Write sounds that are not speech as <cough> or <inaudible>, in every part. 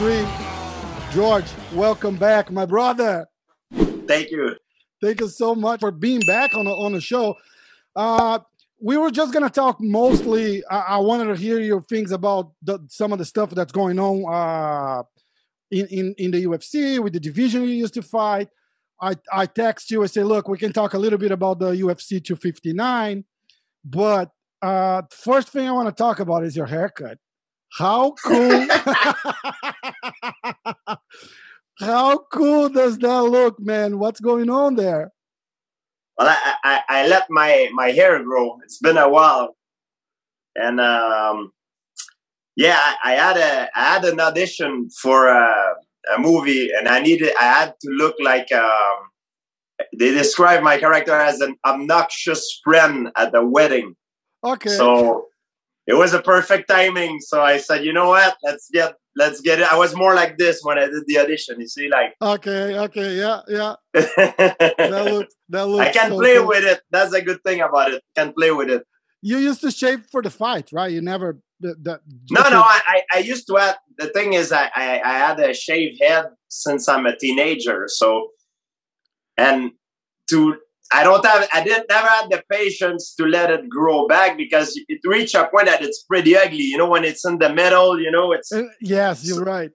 Three. George, welcome back, my brother. Thank you. Thank you so much for being back on the, on the show. Uh, we were just gonna talk mostly. I, I wanted to hear your things about the, some of the stuff that's going on uh, in, in in the UFC with the division you used to fight. I I text you and say, look, we can talk a little bit about the UFC 259, but uh, first thing I want to talk about is your haircut. How cool! <laughs> How cool does that look, man? What's going on there? Well, I, I, I let my, my hair grow. It's been a while. And um, yeah, I, I, had a I had an audition for a, a, movie, and I needed I had to look like um, they describe my character as an obnoxious friend at the wedding. Okay. So it was a perfect timing. So I said, you know what? Let's get let's get it. I was more like this when I did the audition. You see, like okay, okay, yeah, yeah. <laughs> that looks that looks. I can so play cool. with it. That's a good thing about it. Can play with it. You used to shave for the fight, right? You never. The, the, no, no. I, I, I used to have. The thing is, I, I, I had a shaved head since I'm a teenager. So, and to I don't have, I didn't never had the patience to let it grow back because it reached a point that it's pretty ugly. You know, when it's in the middle, you know, it's. Uh, yes, you're so, right.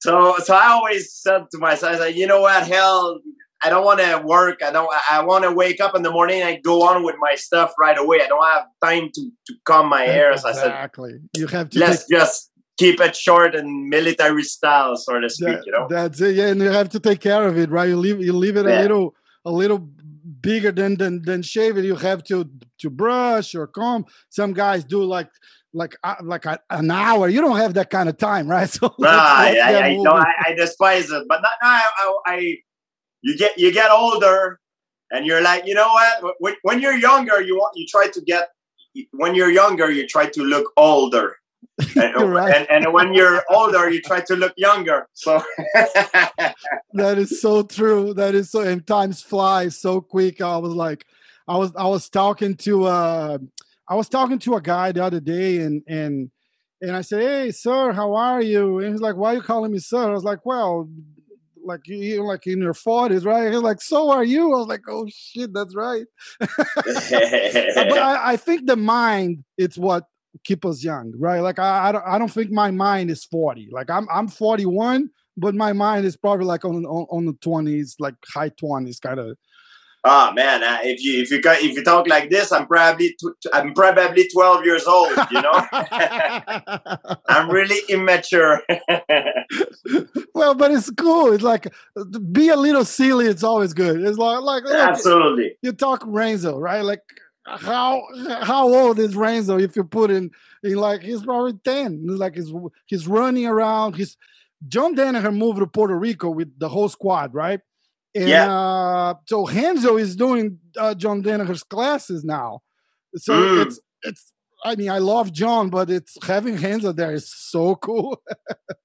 So, so I always said to myself, you know what, hell, I don't want to work. I don't. I want to wake up in the morning and go on with my stuff right away. I don't have time to to comb my hair. So exactly. I said, you have to. Let's take, just keep it short and military style, so to speak. that, you know. That's it. Yeah, and you have to take care of it, right? You leave you leave it Yeah. a little a little bigger than than than shave it. You have to to brush or comb. Some guys do like like uh, like a, an hour. You don't have that kind of time, right? <laughs> So Nah, I, I, I, no. I, I despise it. But not, no, I, I, I, you get you get older, and you're like, you know what? When, when you're younger, you want you try to get. When you're younger, you try to look older, and, <laughs> right. and, and when you're older, you try to look younger. So <laughs> that is so true. That is so and times fly so quick. I was like, I was I was talking to uh I was talking to a guy the other day and and and I said, Hey sir, how are you? And he's like, Why are you calling me sir? I was like, Well, like you like in your 40s, right? He's like, So are you? I was like, Oh shit, that's right. <laughs> but I, I think the mind it's what keep us young, right? Like I, I don't I don't think my mind is 40. Like I'm I'm 41, but my mind is probably like on on, on the 20s, like high 20s, kind of. Oh man, uh, if you if you if you talk like this, I'm probably I'm probably 12 years old. You know, <laughs> I'm really immature. <laughs> well, but it's cool. It's like be a little silly. It's always good. It's like like look, Absolutely. you talk Renzo, right? Like how how old is Renzo if you put in in like he's probably 10. It's like he's he's running around. He's John Danaher moved to Puerto Rico with the whole squad, right? And Yeah. uh so Renzo is doing uh, John Danaher's classes now. So Mm. it's it's I mean I love John, but it's having Renzo there is so cool. <laughs>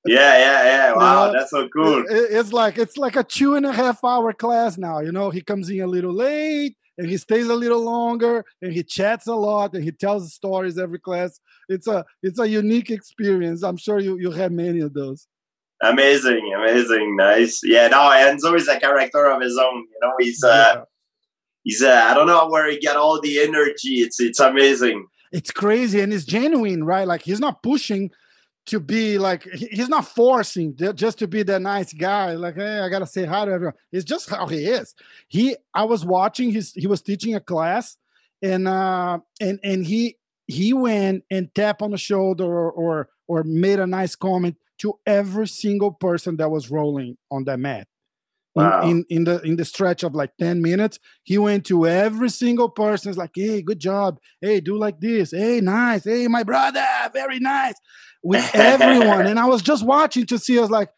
Yeah, yeah, yeah. Wow, that's so cool. It- it's like it's like a two and a half hour class now. You know, he comes in a little late and he stays a little longer and he chats a lot and he tells stories every class. It's a it's a unique experience. I'm sure you you have many of those. Amazing, amazing, nice. Yeah, no, Renzo is a character of his own. You know, he's uh, Yeah. he's uh, I don't know where he get all the energy. It's it's amazing. It's crazy and it's genuine, right? Like he's not pushing to be like he's not forcing just to be the nice guy. Like, hey, I gotta say hi to everyone. It's just how he is. He I was watching his he was teaching a class and uh and and he he went and tapped on the shoulder or or, or made a nice comment to every single person that was rolling on that mat. Wow. in, in, in the in the stretch of like 10 minutes he went to every single person it's like hey good job hey do like this hey nice hey my brother very nice with everyone <laughs> and i was just watching to see us like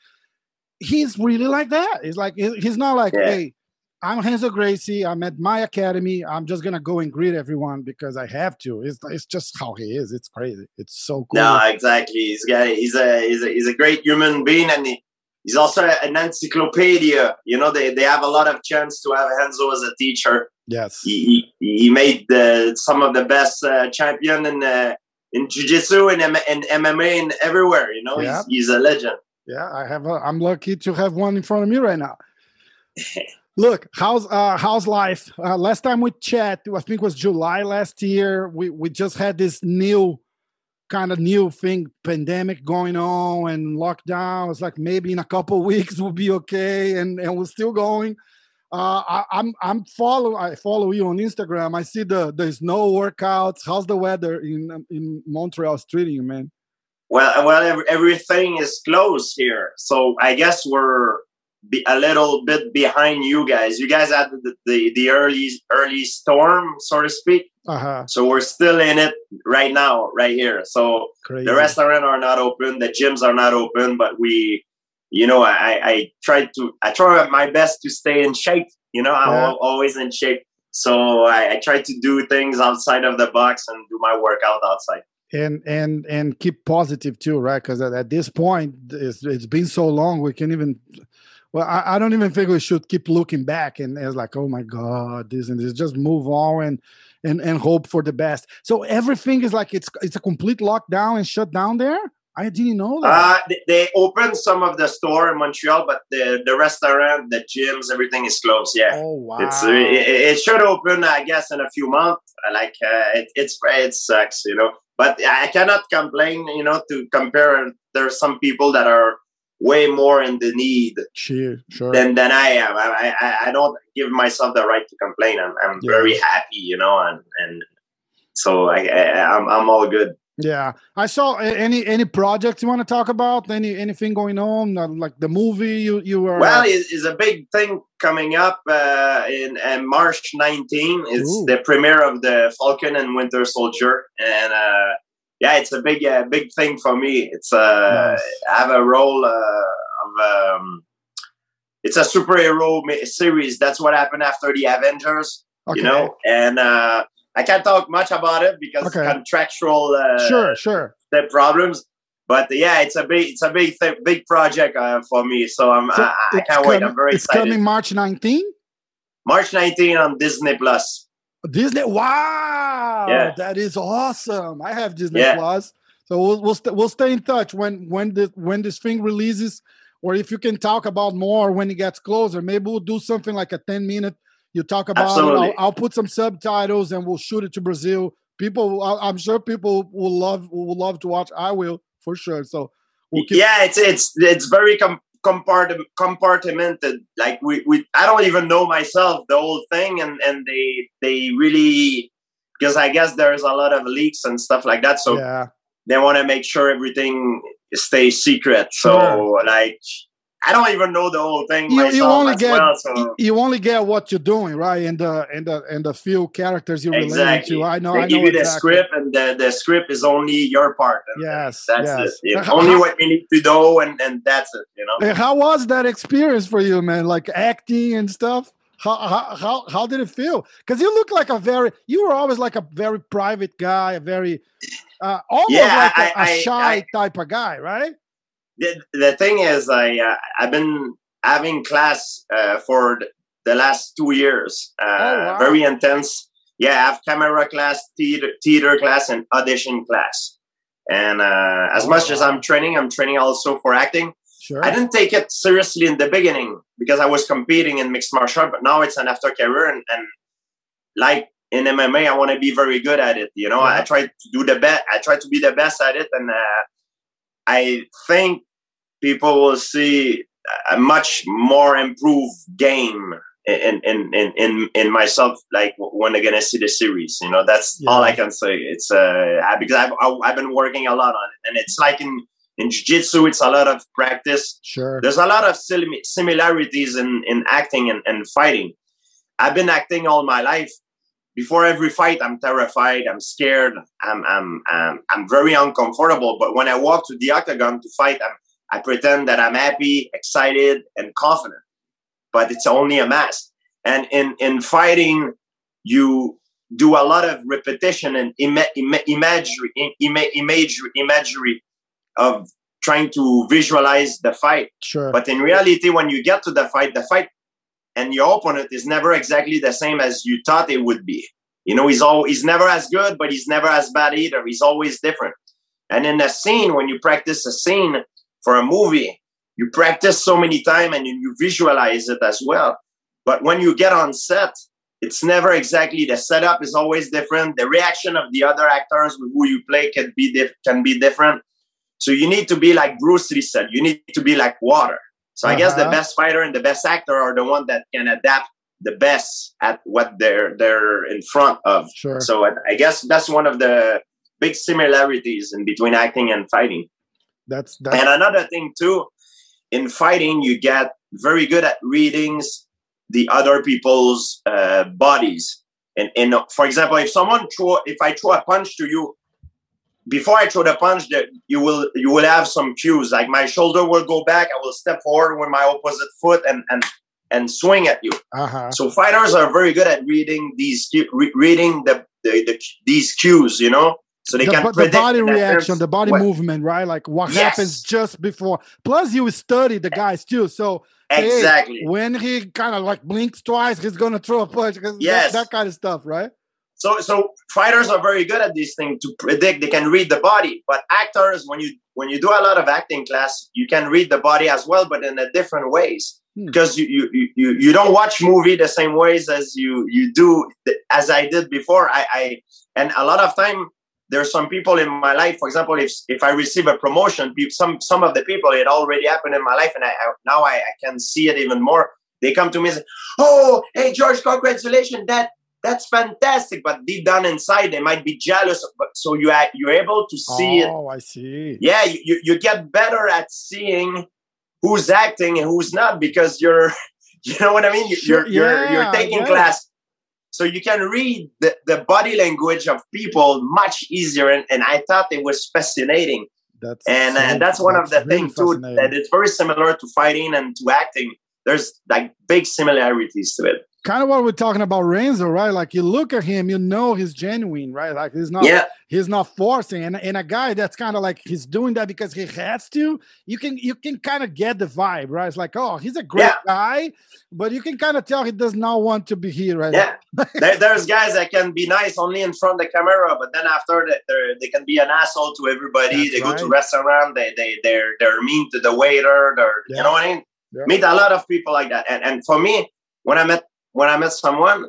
he's really like that he's like he's not like yeah. hey I'm Renzo Gracie. I'm at my academy. I'm just gonna go and greet everyone because I have to. It's it's just how he is. It's crazy. It's so cool. No, exactly. He's got he's a he's a he's a great human being, and he, he's also an encyclopedia. You know, they, they have a lot of chance to have Renzo as a teacher. Yes, he he, he made the, some of the best uh, champion in uh, in jiu-jitsu and, and MMA and everywhere. You know, yeah. he's, he's a legend. Yeah, I have. A, I'm lucky to have one in front of me right now. <laughs> Look, how's uh, how's life? Uh, last time we chat, I think it was July last year. We we just had this new kind of new thing, pandemic going on and lockdown. It's like maybe in a couple <laughs> weeks we'll be okay, and and we're still going. Uh, I, I'm I'm follow I follow you on Instagram. I see the the snow workouts. How's the weather in in Montreal treating you, man? Well, well, everything is closed here, so I guess we're a little bit behind you guys. You guys had the the, the early early storm, so to speak. Uh-huh. So we're still in it right now, right here. So Crazy. the restaurants are not open, the gyms are not open, but we, you know, I I try to I try my best to stay in shape. You know, I'm yeah. always in shape. So I, I try to do things outside of the box and do my workout outside and and and keep positive too right because at, at, this point it's, it's been so long we can even well, I, I, don't even think we should keep looking back and it's like, oh my God, this and this. Just move on and and and hope for the best. So everything is like it's it's a complete lockdown and shut down there. I didn't know that. Uh, they opened some of the store in Montreal, but the the restaurant, the gyms, everything is closed. Yeah. Oh wow. It's it, it should open, I guess, in a few months. Like uh, it, it's it sucks, you know. But I cannot complain, you know, to compare. There's some people that are way more in the need sure, sure. than than I am. I, I, I don't give myself the right to complain. I'm I'm yeah. very happy, you know, and and so I, I I'm I'm all good. Yeah, I saw any any projects you want to talk about? Any anything going on? Like the movie you you were. Well, it's a big thing coming up uh, in, in March 19. It's Ooh. the premiere of the Falcon and Winter Soldier, and uh, yeah, it's a big, uh, big thing for me. It's uh, nice. I have a role uh, of um, it's a superhero series. That's what happened after the Avengers, okay. you know, and uh, I can't talk much about it because okay. contractual uh, sure, sure, the problems. But yeah, it's a big, it's a big, th- big project uh, for me. So I'm, so I, I can't wait. I'm very it's excited. It's coming March 19. March 19 on Disney Plus. Disney. Wow, yeah. that is awesome. I have Disney yeah. Plus, so we'll we'll, st- we'll stay in touch when when this when this thing releases, or if you can talk about more when it gets closer. Maybe we'll do something like a ten minute. You talk about. I'll, I'll put some subtitles and we'll shoot it to Brazil. People, I'm sure people will love will love to watch. I will for sure. So we'll keep- yeah, it's it's it's very com- compartment compartmented like we, we i don't even know myself the whole thing and and they they really because i guess there's a lot of leaks and stuff like that so yeah. they want to make sure everything stays secret sure. so like I don't even know the whole thing you, you only get well, so. you only get what you're doing, right? And the and the and the few characters you exactly. relate to. I know. They I give know you exactly. the script, and the, the script is only your part. Yes, that's yes. it. Only what you need to know, and and that's it. You know. And how was that experience for you, man? Like acting and stuff. How how how, how did it feel? Because you look like a very you were always like a very private guy, a very uh, almost yeah, like a, a shy I, type of guy, right? The, the thing is, I uh, I've been having class uh, for the last two years. Uh, oh, wow. Very intense. Yeah, I have camera class, theater, theater class, and audition class. And uh, as oh, much wow. as I'm training, I'm training also for acting. Sure. I didn't take it seriously in the beginning because I was competing in mixed martial art, but now it's an after career. And, and like in MMA, I want to be very good at it. You know, yeah. I try to do the best. I try to be the best at it, and uh, I think people will see a much more improved game in in in in, in myself like when they're gonna see the series you know that's yeah. all i can say it's uh because I've, i've been working a lot on it and it's like in In jiu-jitsu, it's a lot of practice. Sure. There's a lot of similarities in, in acting and, and fighting. I've been acting all my life. Before every fight, I'm terrified. I'm scared. I'm, I'm, I'm, I'm very uncomfortable. But when I walk to the octagon to fight, I'm, I pretend that I'm happy, excited, and confident. But it's only a mask. And in, in fighting, you do a lot of repetition and ima- ima- imagery, ima- imagery, imagery of trying to visualize the fight. Sure. But in reality, when you get to the fight, the fight and your opponent is never exactly the same as you thought it would be. You know, he's all he's never as good, but he's never as bad either. He's always different. And in a scene, when you practice a scene for a movie, you practice so many times and you visualize it as well. But when you get on set, it's never exactly the setup is always different. The reaction of the other actors with who you play can be dif- can be different. So you need to be like Bruce Lee said. You need to be like water. So I guess the Uh-huh. best fighter and the best actor are the one that can adapt the best at what they're they're in front of. Sure. So I, I guess that's one of the big similarities in between acting and fighting. That's that's And another thing too, in fighting, you get very good at readings the other people's uh, bodies. And, and for example, if someone throw, if I throw a punch to you, before I throw the punch, that you will you will have some cues. Like my shoulder will go back, I will step forward with my opposite foot and and and swing at you. uh-huh. So fighters are very good at reading these re- reading the, the, the these cues, you know. So they the, can the body reaction, the body what- movement, right? Like what Yes. happens just before. Plus, you study the guys too. So hey, Exactly. when he kind of like blinks twice, he's gonna throw a punch. that- Yes. that, kind of stuff, right? So so fighters are very good at these things to predict. They can read the body, but actors, when you when you do a lot of acting class, you can read the body as well, but in a different ways. Hmm. Because you, you you you you don't watch movie the same ways as you you do as I did before. I, I and a lot of time there's some people in my life. For example, if if I receive a promotion, some some of the people it already happened in my life, and I, I now I, I can see it even more. They come to me and say, "Oh, hey George, congratulations! That that's fantastic." But deep down inside, they might be jealous. But so you are you're able to see it. oh, I see. Yeah, you, you get better at seeing who's acting and who's not because you're, <laughs> you know what I mean. You- Sure, You're you're you're taking yeah. class, so you can read the, the body language of people much easier. And, and I thought it was fascinating. That's and so- uh, that's one of the really things too that it's very similar to fighting and to acting. There's like big similarities to it. Kind of what we're talking about Renzo, right? Like you look at him, you know he's genuine, right? Like he's not yeah. he's not forcing. And, and a guy that's kind of like he's doing that because he has to you can you can kind of get the vibe right? It's like oh he's a great Yeah. guy but you can kind of tell he does not want to be here right yeah there, there's guys that can be nice only in front of the camera but then after that they can be an asshole to everybody That's they go to restaurant they, they they're they're mean to the waiter they're Yeah. you know what i mean Yeah. meet a lot of people like that and and for me when i met when i met someone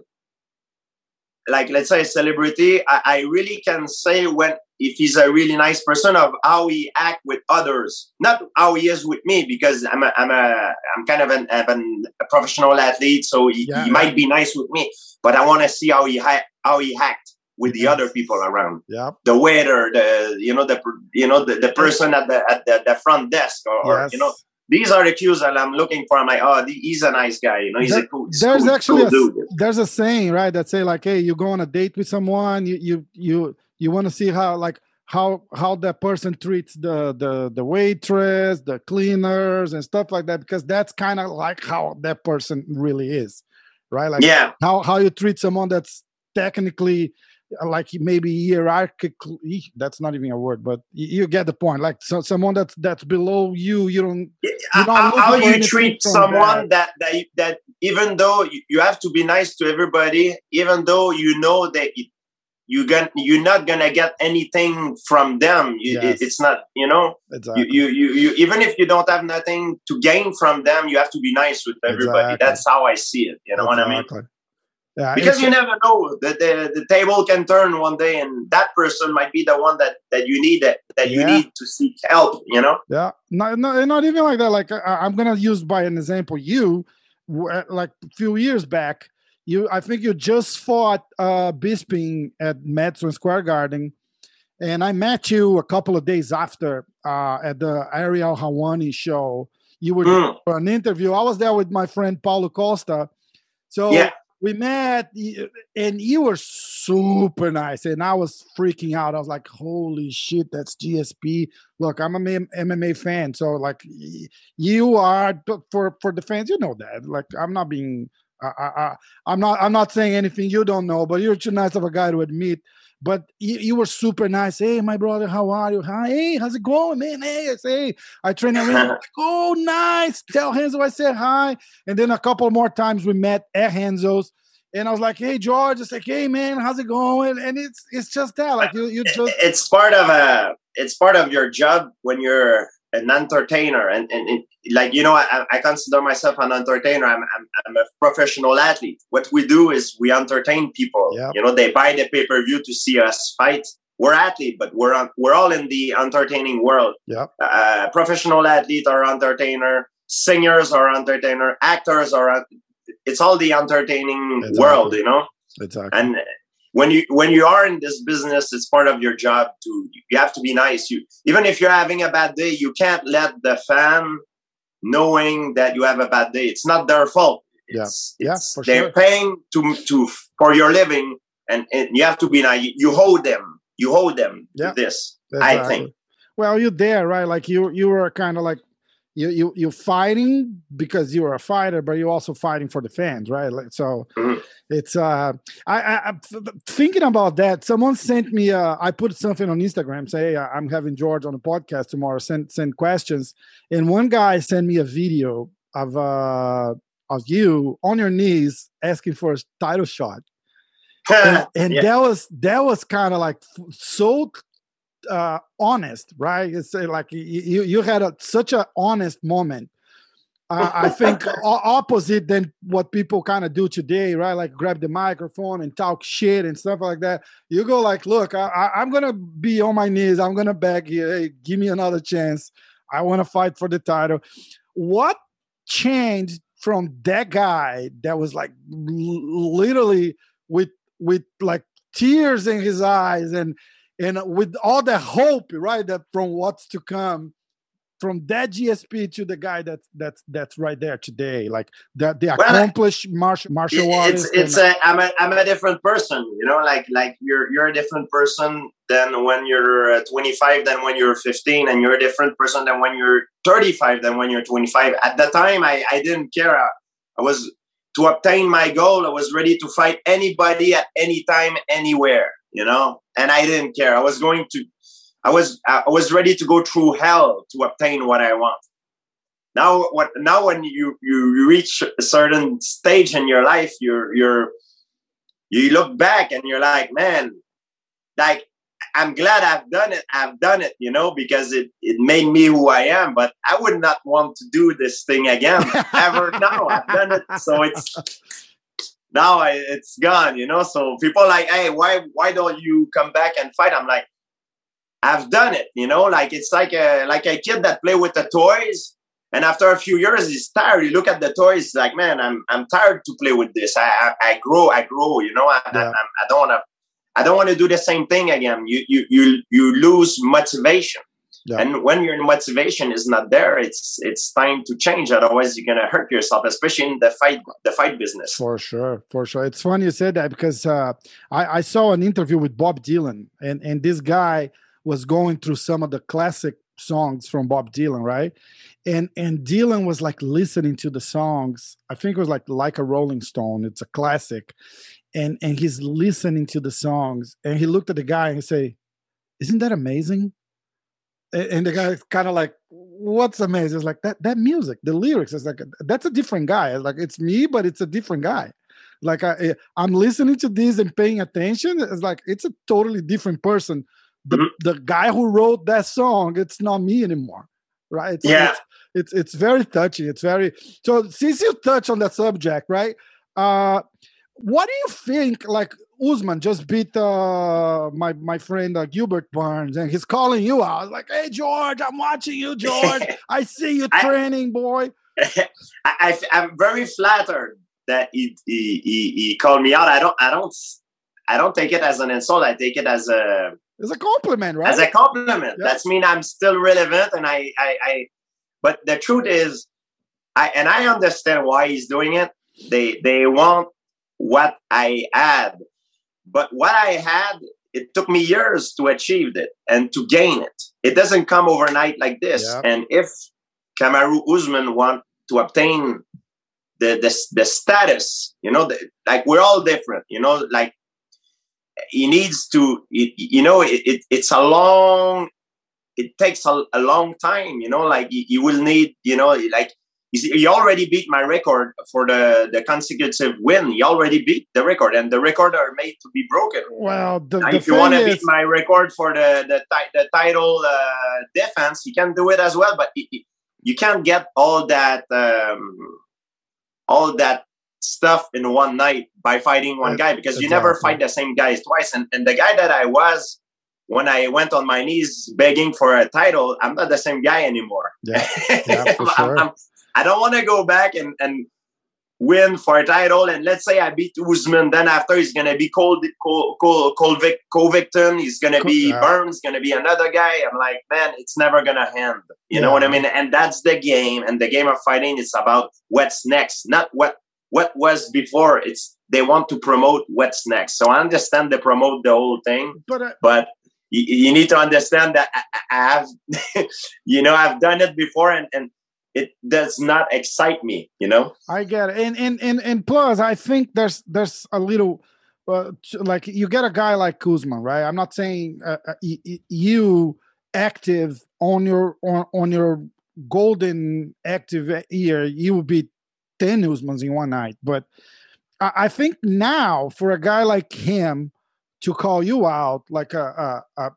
like let's say a celebrity I, I really can say when if he's a really nice person of how he act with others not how he is with me because i'm a i'm a i'm kind of an, an a professional athlete so he, Yeah. he might be nice with me but i want to see how he ha- how he act with the Yes. other people around Yep. the waiter the you know the you know the, the person at the at the, the front desk or, or Yes. you know these are the cues that i'm looking for i'm like oh he's a nice guy you know he's There- a cool he's there's cool, actually cool a, dude there's a saying right that say like hey you go on a date with someone you you you you want to see how like how how that person treats the the the waitress the cleaners and stuff like that because that's kind of like how that person really is right? Like yeah. how how you treat someone that's technically like maybe hierarchically that's not even a word but you get the point. Like so, someone that's that's below you you don't how, not how- you treat someone that. that you- that even though you, you have to be nice to everybody even though you know that you, gonna you're not gonna get anything from them you, Yes. it's not you know exactly you, you, you, you, even if you don't have nothing to gain from them, you have to be nice with everybody. Exactly. That's how I see it. You know what I mean? Yeah Because you never know that the, the table can turn one day, and that person might be the one that, that you need that, that you Yeah. need to seek help. You know? Yeah, not, not not even like that. Like I, I'm gonna use by an example. You, like a few years back, you I think you just fought uh Bisping at Madison Square Garden, and I met you a couple of days after, uh, at the Ariel Helwani show. You were mm. for an interview. I was there with my friend Paulo Costa. So yeah. we met, and you were super nice, and I was freaking out. I was like, "Holy shit, that's GSP!" Look, I'm a MMA fan, so like, you are for for the fans. You know that. Like, I'm not being. I, I, I'm not. I'm not saying anything you don't know, but you're too nice of a guy to admit but you, you, were super nice. Hey, my brother, how are you? Hi, hey, how's it going, man? Hey, I say, I train like, oh, nice. Tell Renzo I said hi. And then a couple more times we met at Renzo's. And I was like, "Hey, George." It's like, "Hey, man, how's it going?" And it's it's just that, like you you just. It's part of a. It's part of your job when you're an entertainer. And, and, and like you know I, I, consider myself an entertainer. I'm, I'm, I'm, a professional athlete. What we do is we entertain people. Yep. you know they buy the pay-per-view to see us fight. We're athlete but we're on, we're all in the entertaining world. Yep. uh, professional athlete or entertainer singers or entertainer actors or it's all the entertaining exactly. world you know? Exactly. And when you when you are in this business it's part of your job to you have to be nice. You even if you're having a bad day you can't let the fan knowing that you have a bad day. It's not their fault. It's, yeah, it's, yeah they're sure. paying to to for your living and, and you have to be nice. You hold them. You hold them yeah, this exactly. i think. well you're there right? Like you you were kind of like you you you're fighting because you're a fighter, but you're also fighting for the fans, right? Like, so mm-hmm. it's uh, I, I thinking about that. Someone sent me uh, I put something on Instagram, say hey, I'm having George on the podcast tomorrow. Send send questions, and one guy sent me a video of uh of you on your knees asking for a title shot. <laughs> and, and yeah. that was that was kind of like so uh, honest, right? It's uh, like you you had a, such an honest moment. Uh, I think <laughs> opposite than what people kind of do today, right? Like grab the microphone and talk shit and stuff like that. You go like, look, I, am gonna be on my knees. I'm gonna beg you. Hey, give me another chance. I want to fight for the title. What changed from that guy that was like literally with with like tears in his eyes and and with all the hope, right, that from what's to come, from that GSP to the guy that's that's that's right there today, like that the well, accomplished martial martial artist. It's, it's and, a I'm a I'm a different person, you know, like like you're you're a different person than when you're uh, 25 than when you're 15, and you're a different person than when you're 35 than when you're 25. At the time, I I didn't care. I, I was to obtain my goal. I was ready to fight anybody at any time, anywhere you know? And i didn't care. I was going to i was i was ready to go through hell to obtain what i want. Now what now when you you reach a certain stage in your life you're you're you look back and you're like man like i'm glad i've done it i've done it you know because it it made me who i am. But i would not want to do this thing again ever. Now i've done it. So it's now I, it's gone, you know. So people like, hey, why why don't you come back and fight? I'm like, I've done it, you know. Like it's like a like a kid that play with the toys, and after a few years, he's tired. You look at the toys, like, man, I'm I'm tired to play with this. I I, I grow, I grow, you know. I, yeah. I, I, don't want to. I don't want to do the same thing again. You you you you lose motivation. Yeah. And when your motivation is not there, it's it's time to change. Otherwise, you're gonna hurt yourself, especially in the fight the fight business. For sure, for sure. It's funny you said that because uh, I, I saw an interview with Bob Dylan, and and this guy was going through some of the classic songs from Bob Dylan, right? And and Dylan was like listening to the songs. I think it was like like a Rolling Stone. It's a classic, and and he's listening to the songs, and he looked at the guy and he say, "Isn't that amazing?" And the guy's kind of like what's amazing? Is like that that music the lyrics is like that's a different guy. Like it's me but it's a different guy. Like I, eh, i'm listening to this and paying attention it's like it's a totally different person. The, mm-hmm. the guy who wrote that song it's not me anymore right? It's, yeah. it's, it's it's very touching it's very so since you touch on that subject right uh what do you think like Usman just beat uh, my my friend uh, Gilbert Burns, and he's calling you out. Like, hey George, I'm watching you, George. <laughs> I see you training, boy. <laughs> I, am very flattered that he, he, he he called me out. I don't I don't I don't take it as an insult. I take it as a It's a compliment, right? As a compliment. Yeah. That's mean I'm still relevant, and I, I, I. But the truth is, I and I understand why he's doing it. They they want what I had, but what I had, it took me years to achieve it and to gain it. It doesn't come overnight like this. Yeah. And if Kamaru Usman want to obtain the the, the status, you know, the, like we're all different, you know, like he needs to, you know, it, it, it's a long, it takes a, a long time, you know, like you, you will need, you know, like he already beat my record for the, the consecutive win. He already beat the record, and the record are made to be broken. Well, the, the if you want to beat my record for the the, the title uh, defense, you can do it as well. But you can't get all that um, all that stuff in one night by fighting one guy because you never fight the same guys twice. And, and the guy that I was when I went on my knees begging for a title, I'm not the same guy anymore. Yeah, <laughs> yeah for sure. I'm, I do not want to go back and, and win for a title. And let's say I beat Usman, then after he's gonna be Col Col Col Colby Covington, he's gonna be yeah. Burns, gonna be another guy. I'm like, man, it's never gonna end. You yeah. know what I mean? And that's the game. And the game of fighting is about what's next, not what what was before. It's they want to promote what's next. So I understand they promote the whole thing, but uh, but you, you, need to understand that I, I have, <laughs> you know, I've done it before, and and it does not excite me you know? I get it. And and and, and plus i think there's there's a little uh, like you get a guy like Usman right? I'm not saying uh, uh you active on your on, on your golden active year you will be 10 Usmans in one night. But I, I think now for a guy like him to call you out like a, a, a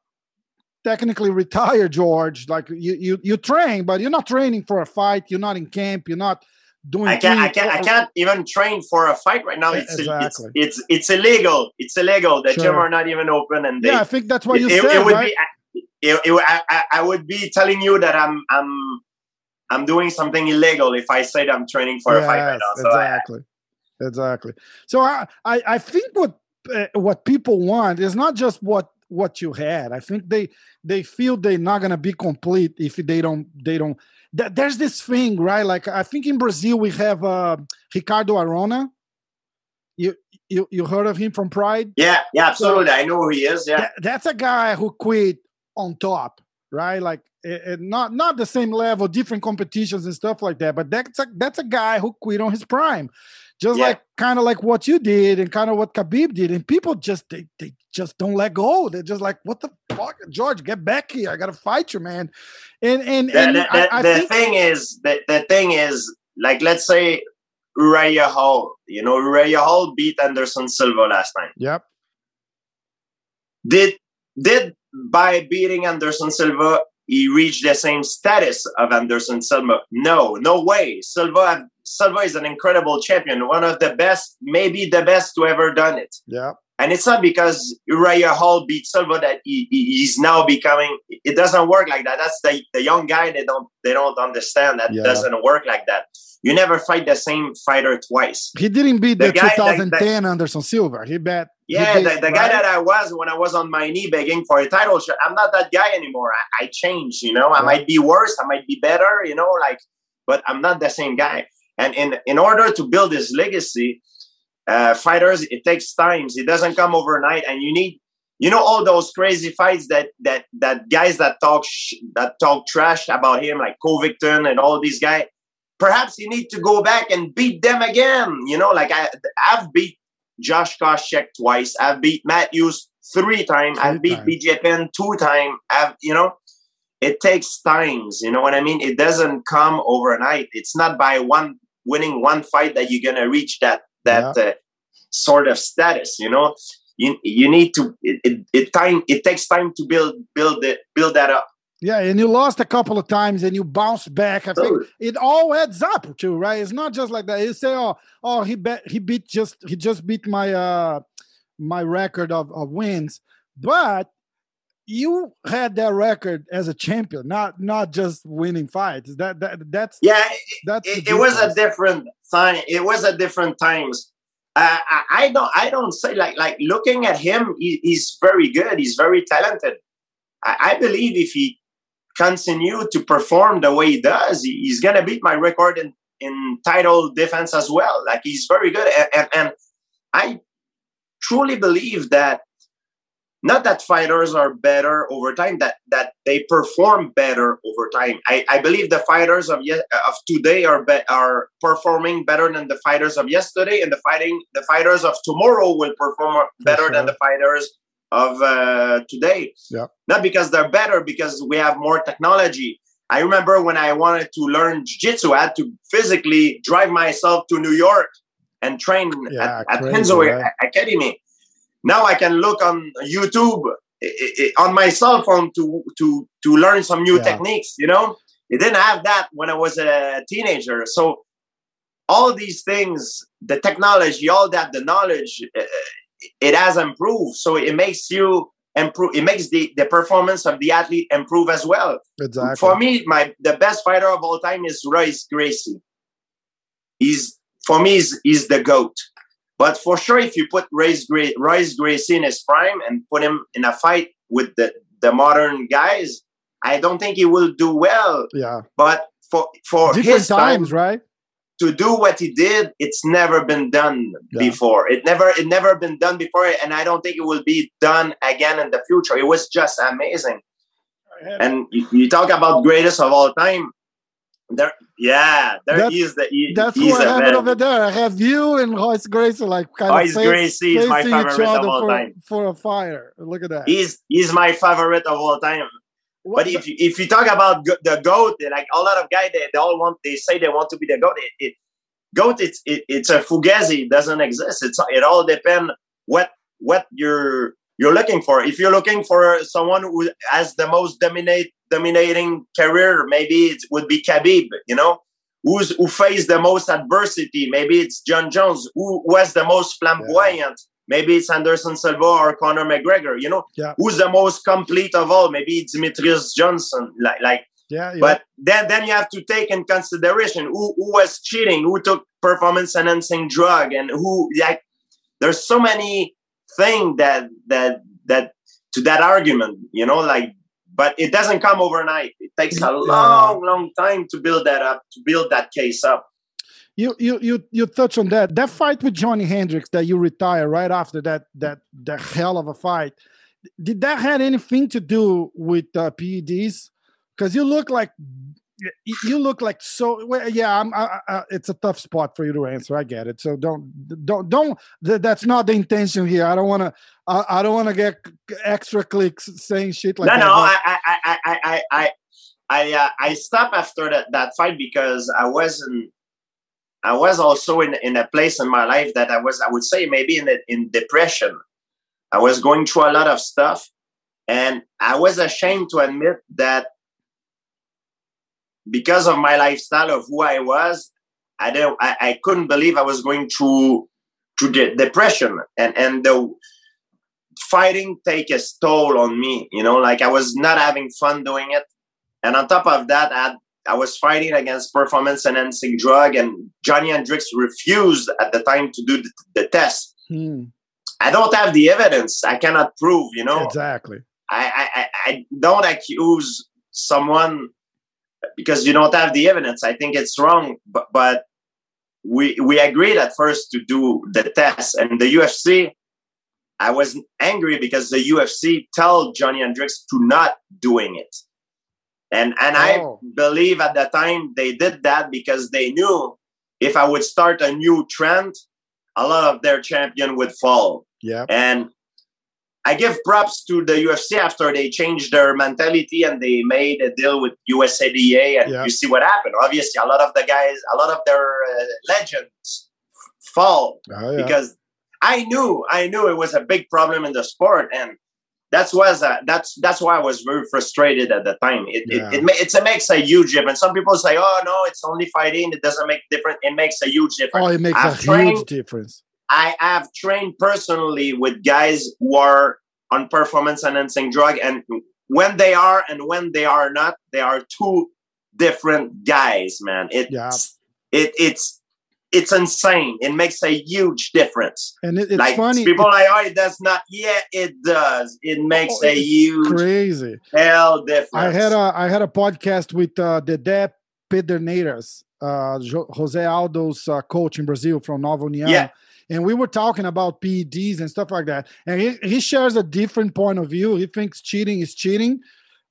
technically retired, George. Like you, you, you train, but you're not training for a fight. You're not in camp. You're not doing. I can't. I can't. I can't even train for a fight right now. It's exactly. it's, it's it's illegal. It's illegal. The sure. gym are not even open, and they, yeah, I think that's what you it, said. It would right? be. It, it, I, I would be telling you that I'm I'm I'm doing something illegal if I said I'm training for yes, a fight right now. So exactly, I, exactly. So I, I I think what uh, what people want is not just what what you had. I think they they feel they're not gonna be complete if they don't they don't. Th- there's this thing, right? Like I think in Brazil we have uh, Ricardo Arona. You you you heard of him from Pride? Yeah, yeah, absolutely. So, I know who he is. Yeah, that's a guy who quit on top, right? Like it, it, not not the same level, different competitions and stuff like that. But that's a that's a guy who quit on his prime just yeah. like kind of like what you did and kind of what Khabib did. And people just they, they just don't let go. They're just like, what the fuck, George, get back here. I gotta fight you, man. And and, the, and the, I, I the think- thing is that the thing is like let's say Uriah Hall. You know, Uriah Hall beat Anderson Silva last time. Yep. Did did by beating Anderson Silva, he reached the same status of Anderson Silva? No, no way. Silva Silva is an incredible champion, one of the best, maybe the best to ever done it. Yeah. And it's not because Uriah Hall beat Silva that he, he's now becoming. It doesn't work like that. That's the, the young guy. They don't they don't understand that yeah. doesn't work like that. You never fight the same fighter twice. He didn't beat the, the guy, 2010 Anderson Silva. He bet. Yeah, he beat, the, the right? guy that I was when I was on my knee begging for a title shot. I'm not that guy anymore. I, I changed. You know, I yeah. might be worse. I might be better. You know, like, but I'm not the same guy. And in in order to build his legacy, uh, fighters it takes time. It doesn't come overnight, and you need you know all those crazy fights that that that guys that talk sh- that talk trash about him like Covington and all these guys. Perhaps you need to go back and beat them again. You know, like I I've beat Josh Koscheck twice. I've beat Matt Hughes three times. I've beat BJ Penn two times. I've you know it takes times. You know what I mean? It doesn't come overnight. It's not by one winning one fight that you're gonna reach that that yeah. uh, sort of status. You know, you you need to it, it, it time it takes time to build build it build that up. Yeah, and you lost a couple of times and you bounce back. I think it all adds up too, right? It's not just like that. You say, oh, oh, he bet he beat just he just beat my uh my record of, of wins, but you had that record as a champion, not not just winning fights. That that that's yeah. That's it, it was a different time. It was a different times. Uh, I, I don't. I don't say like like looking at him. He, he's very good. He's very talented. I, I, believe if he continue to perform the way he does, he, he's gonna beat my record in in title defense as well. Like he's very good, and, and, and I truly believe that not that fighters are better over time that that they perform better over time. I, I believe the fighters of ye- of today are be- are performing better than the fighters of yesterday and the fighting the fighters of tomorrow will perform better sure. than the fighters of uh, today. Yeah. Not because they're better because we have more technology. I remember when i wanted to learn jiu-jitsu i had to physically drive myself to new york and train yeah, at, at Renzo right? Academy now I can look on YouTube on my cell phone to to to learn some new yeah. techniques. You know, it didn't have that when I was a teenager. So all these things, the technology, all that, the knowledge, uh, it has improved. So it makes you improve. It makes the the performance of the athlete improve as well. Exactly. For me, my the best fighter of all time is Royce Gracie. He's for me, he's, he's the goat. But for sure, if you put Royce, Gra- Royce Gracie in his prime and put him in a fight with the, the modern guys, I don't think he will do well. Yeah. But for for different his times, time, right? To do what he did, it's never been done yeah. before. It never it never been done before, and I don't think it will be done again in the future. It was just amazing. And you, you talk about greatest of all time. There, yeah, there that's, is the. He, that's what I have over there. I have you and Royce Gracie like kind Royce of face, Gracie is my favorite of all for, time. For a fire, look at that. He's he's my favorite of all time. What but the, if you, if you talk about go- the goat, like a lot of guys, they, they all want they say they want to be the goat. It, it, goat, it's it, it's a fugazi. It doesn't exist. It's it all depend what what you're you're looking for. If you're looking for someone who has the most dominate dominating career, maybe it would be Khabib. You know, who's who faced the most adversity? Maybe it's Jon Jones. Who was the most flamboyant? Yeah. Maybe it's Anderson Silva or Conor McGregor. You know, yeah. who's the most complete of all? Maybe it's Demetrious Johnson. Like, like yeah, yeah, But then, then you have to take in consideration who, who was cheating, who took performance enhancing drug, and who like. There's so many things that that that to that argument. You know, like but it doesn't come overnight. It takes a long, long time to build that up, to build that case up. You you you you touch on that. That fight with Johnny Hendricks that you retire right after that that that hell of a fight. Did that had anything to do with uh, PEDs? Because you look like you look like so well, yeah I'm, I, I, it's a tough spot for you to answer i get it. So don't don't don't that's not the intention here. I don't want to I, I, don't want to get extra clicks saying shit like no that, no I, I i i i i uh, i stopped after that that fight because i wasn't i was also in in a place in my life that i was i would say maybe in a, in depression. I was going through a lot of stuff and i was ashamed to admit that because of my lifestyle of who I was, I don't, I, I couldn't believe I was going through to the depression and and the fighting take a toll on me. You know, like I was not having fun doing it, and on top of that, I I was fighting against performance enhancing drug, and Johnny Hendricks refused at the time to do the, the test. Hmm. I don't have the evidence. I cannot prove. You know exactly. I I, I don't accuse someone because you don't have the evidence. I think it's wrong, but, but we we agreed at first to do the test, and the UFC. I was angry because the UFC told Johnny Hendricks to not doing it, and and oh. I believe at the time they did that because they knew if I would start a new trend, a lot of their champion would fall. Yeah, and I give props to the UFC after they changed their mentality and they made a deal with USADA, and yeah. you see what happened. Obviously, a lot of the guys, a lot of their uh, legends fall oh, yeah. because I knew, I knew it was a big problem in the sport, and that's was uh, that's that's why I was very frustrated at the time. It yeah. it, it, it, it, makes a huge difference. Some people say, "Oh no, it's only fighting; it doesn't make difference." It makes a huge difference. Oh, it makes I've a trained, huge difference I have trained personally with guys who are on performance enhancing drug, and when they are and when they are not, they are two different guys, man. It's yeah. it it's it's insane. It makes a huge difference. And it, it's like funny. people like, oh, it does not. Yeah, it does. It makes Oh, a huge crazy. hell difference. I had a I had a podcast with uh, Dedé Pederneiras, uh, Jo- Jose Aldo's uh, coach in Brazil from Nova União. Yeah. And we were talking about PEDs and stuff like that. And he, he shares a different point of view. He thinks cheating is cheating.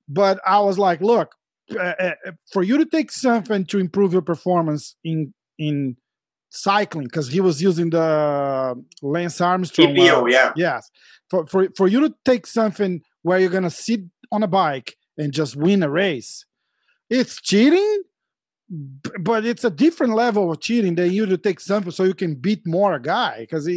But I was like, look, uh, uh, for you to take something to improve your performance in in cycling, because he was using the Lance Armstrong. EPO, uh, yeah. Yes. For, for, for you to take something where you're going to sit on a bike and just win a race, it's cheating, but it's a different level of cheating than you to take something so you can beat more a guy. Because,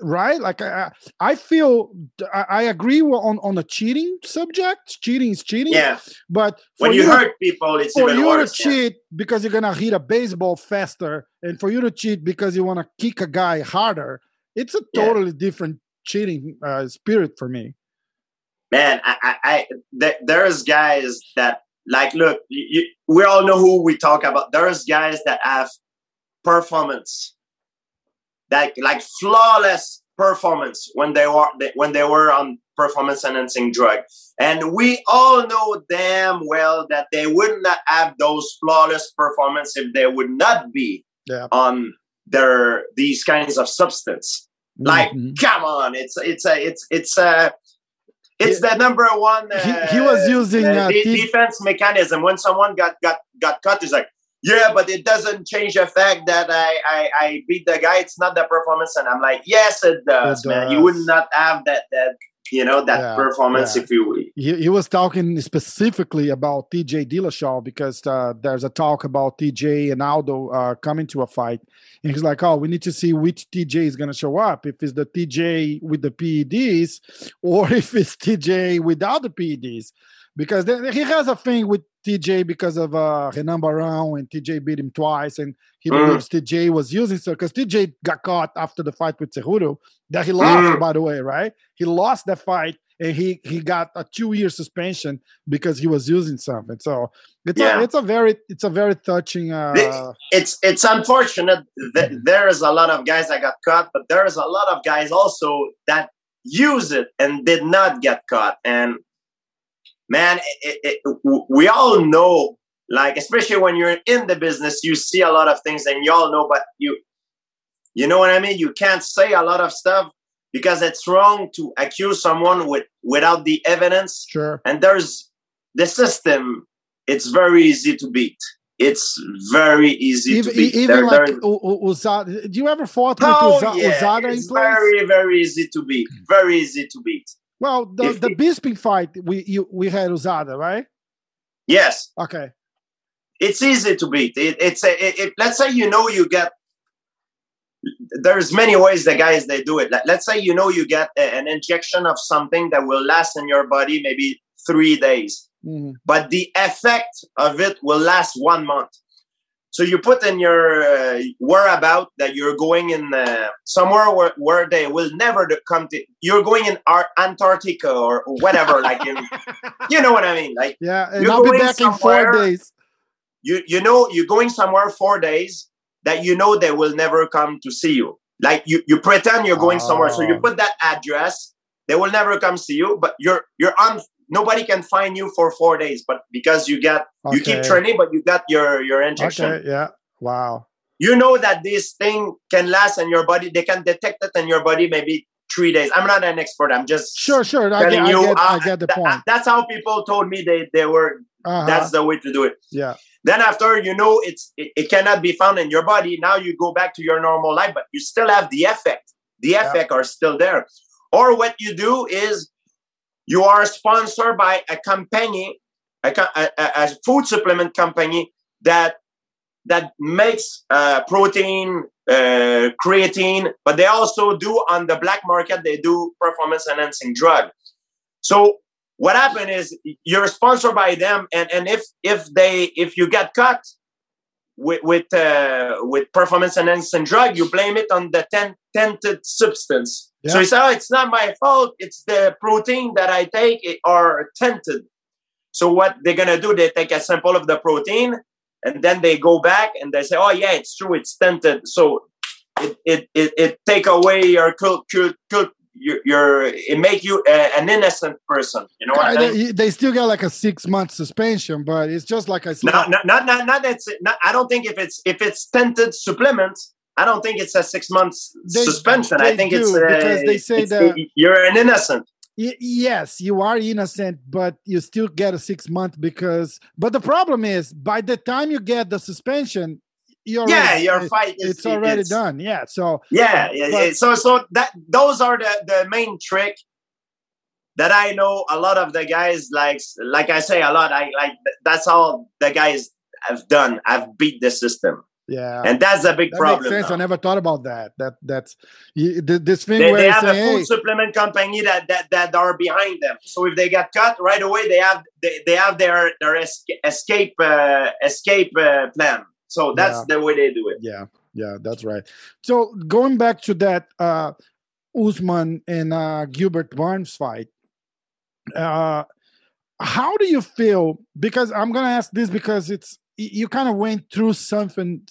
right? Like, I, I feel I, I agree on, on the cheating subject. Cheating is cheating. Yeah. But When for you hurt people, it's for you worse. to yeah. cheat because you're gonna hit a baseball faster, and for you to cheat because you want to kick a guy harder, it's a Yeah. totally different cheating uh, spirit for me. man i i, I th- there's guys that like look you, you, we all know who we talk about there's guys that have performance that like flawless performance when they were when they were on performance enhancing drug and we all know damn well that they would not have those flawless performance if they would not be Yeah. on their these kinds of substance like Mhm. come on it's it's a it's it's a it's the number one uh, He- he was using, uh, de- defense mechanism. When someone got got got cut he's like yeah but it doesn't change the fact that I, I i beat the guy. It's not the performance. And i'm like yes it does It man. You would not have that that you know that Yeah, performance yeah. if you he, he was talking specifically about TJ Dillashaw because uh, there's a talk about TJ and Aldo uh, coming to a fight, and he's like, "Oh, we need to see which TJ is going to show up. If it's the TJ with the PEDs, or <laughs> if it's TJ without the PEDs, because then he has a thing with TJ because of uh, Renan Barão and TJ beat him twice, and he Mm. believes TJ was using so because TJ got caught after the fight with Cejudo that he lost, Mm. by the way, right? He lost that fight and he he got a two year suspension because he was using something. So it's Yeah. a it's a very it's a very touching. Uh, it's it's unfortunate that there is a lot of guys that got caught, but there is a lot of guys also that use it and did not get caught. And man, it, it, it- we all know, like especially when you're in the business, you see a lot of things, and you all know, but you you know what I mean. You can't say a lot of stuff because it's wrong to accuse someone with without the evidence. Sure. and there's the system it's very easy to beat. It's very easy Even, to beat even There- like there- U- U- USADA, do you ever fought with oh, Uza- yeah, USADA in it's very very easy to beat. Very easy to beat well, the if- the Bisping fight we you, we had USADA, right? yes Okay, it's easy to beat it, it's a it, it- let's say you know you get there's many ways the guys they do it Let- let's say you know you get a- an injection of something that will last in your body maybe three days Mhm. but the effect of it will last one month. So you put in your uh, whereabout that you're going in uh, somewhere where, where they will never come to. You're going in Ar- Antarctica or whatever, like in, <laughs> you know what I mean. Like yeah, and You're I'll be back in four days. you, you know, you're going somewhere four days that you know they will never come to see you. Like you, you pretend you're going somewhere, so you Oh. put that address. They will never come see you, but you're you're on. Nobody can find you for four days, but because you get you keep training, but you got your your injection. Okay, yeah, wow. You know that this thing can last in your body. They can detect it in your body maybe three days. I'm not an expert. I'm just Sure, sure. I get, telling I you. get, I uh, get the tha- point. That's how people told me they they were. Uh-huh. That's the way to do it. yeah. Then after you know it's it, it cannot be found in your body. Now you go back to your normal life, but you still have the effect. The effect are still there. Or what you do is you are sponsored by a company, a, a, a- food supplement company that that makes uh, protein, uh, creatine, but they also do on the black market. They do performance enhancing drug. So what happened is you're sponsored by them, and, and if if they if you get caught with with uh, with performance enhancing drug, you blame it on the ten, tented substance. So Yeah. you say, oh, it's not my fault. It's the protein that I take it are tented. So what they're gonna do? They take a sample of the protein, and then they go back and they say, "Oh yeah, it's true, it's tinted." So it it it, it take away your cult, cult, cult you're, you're it make you a, an innocent person. You know what I mean? they, they still got like a six month suspension, but it's just like I said. No, no, not not not that's. Not, I don't think if it's if it's tinted supplements, I don't think it's a six months They- suspension. I think it's uh, because they say that- you're an innocent. Y- yes, you are innocent, but you still get a six month because. But the problem is, by the time you get the suspension, you're Yeah, your it- fight is it's already it's- done. Yeah, so Yeah, yeah, But- yeah. So so that those are the the main trick that I know a lot of the guys like like I say a lot I like that's all the guys have done. I've beat the system. yeah, And that's a big that problem. makes sense. now. I never thought about that. That that's you, th- this thing they, where they have say, a food hey, supplement company that, that that are behind them. So if they get cut right away, they have they, they have their their escape uh, escape uh, plan. So that's Yeah. the way they do it. Yeah, yeah, that's right. So going back to that uh Usman and uh Gilbert Burns fight, uh how do you feel? Because I'm gonna ask this because it's you kind of went through something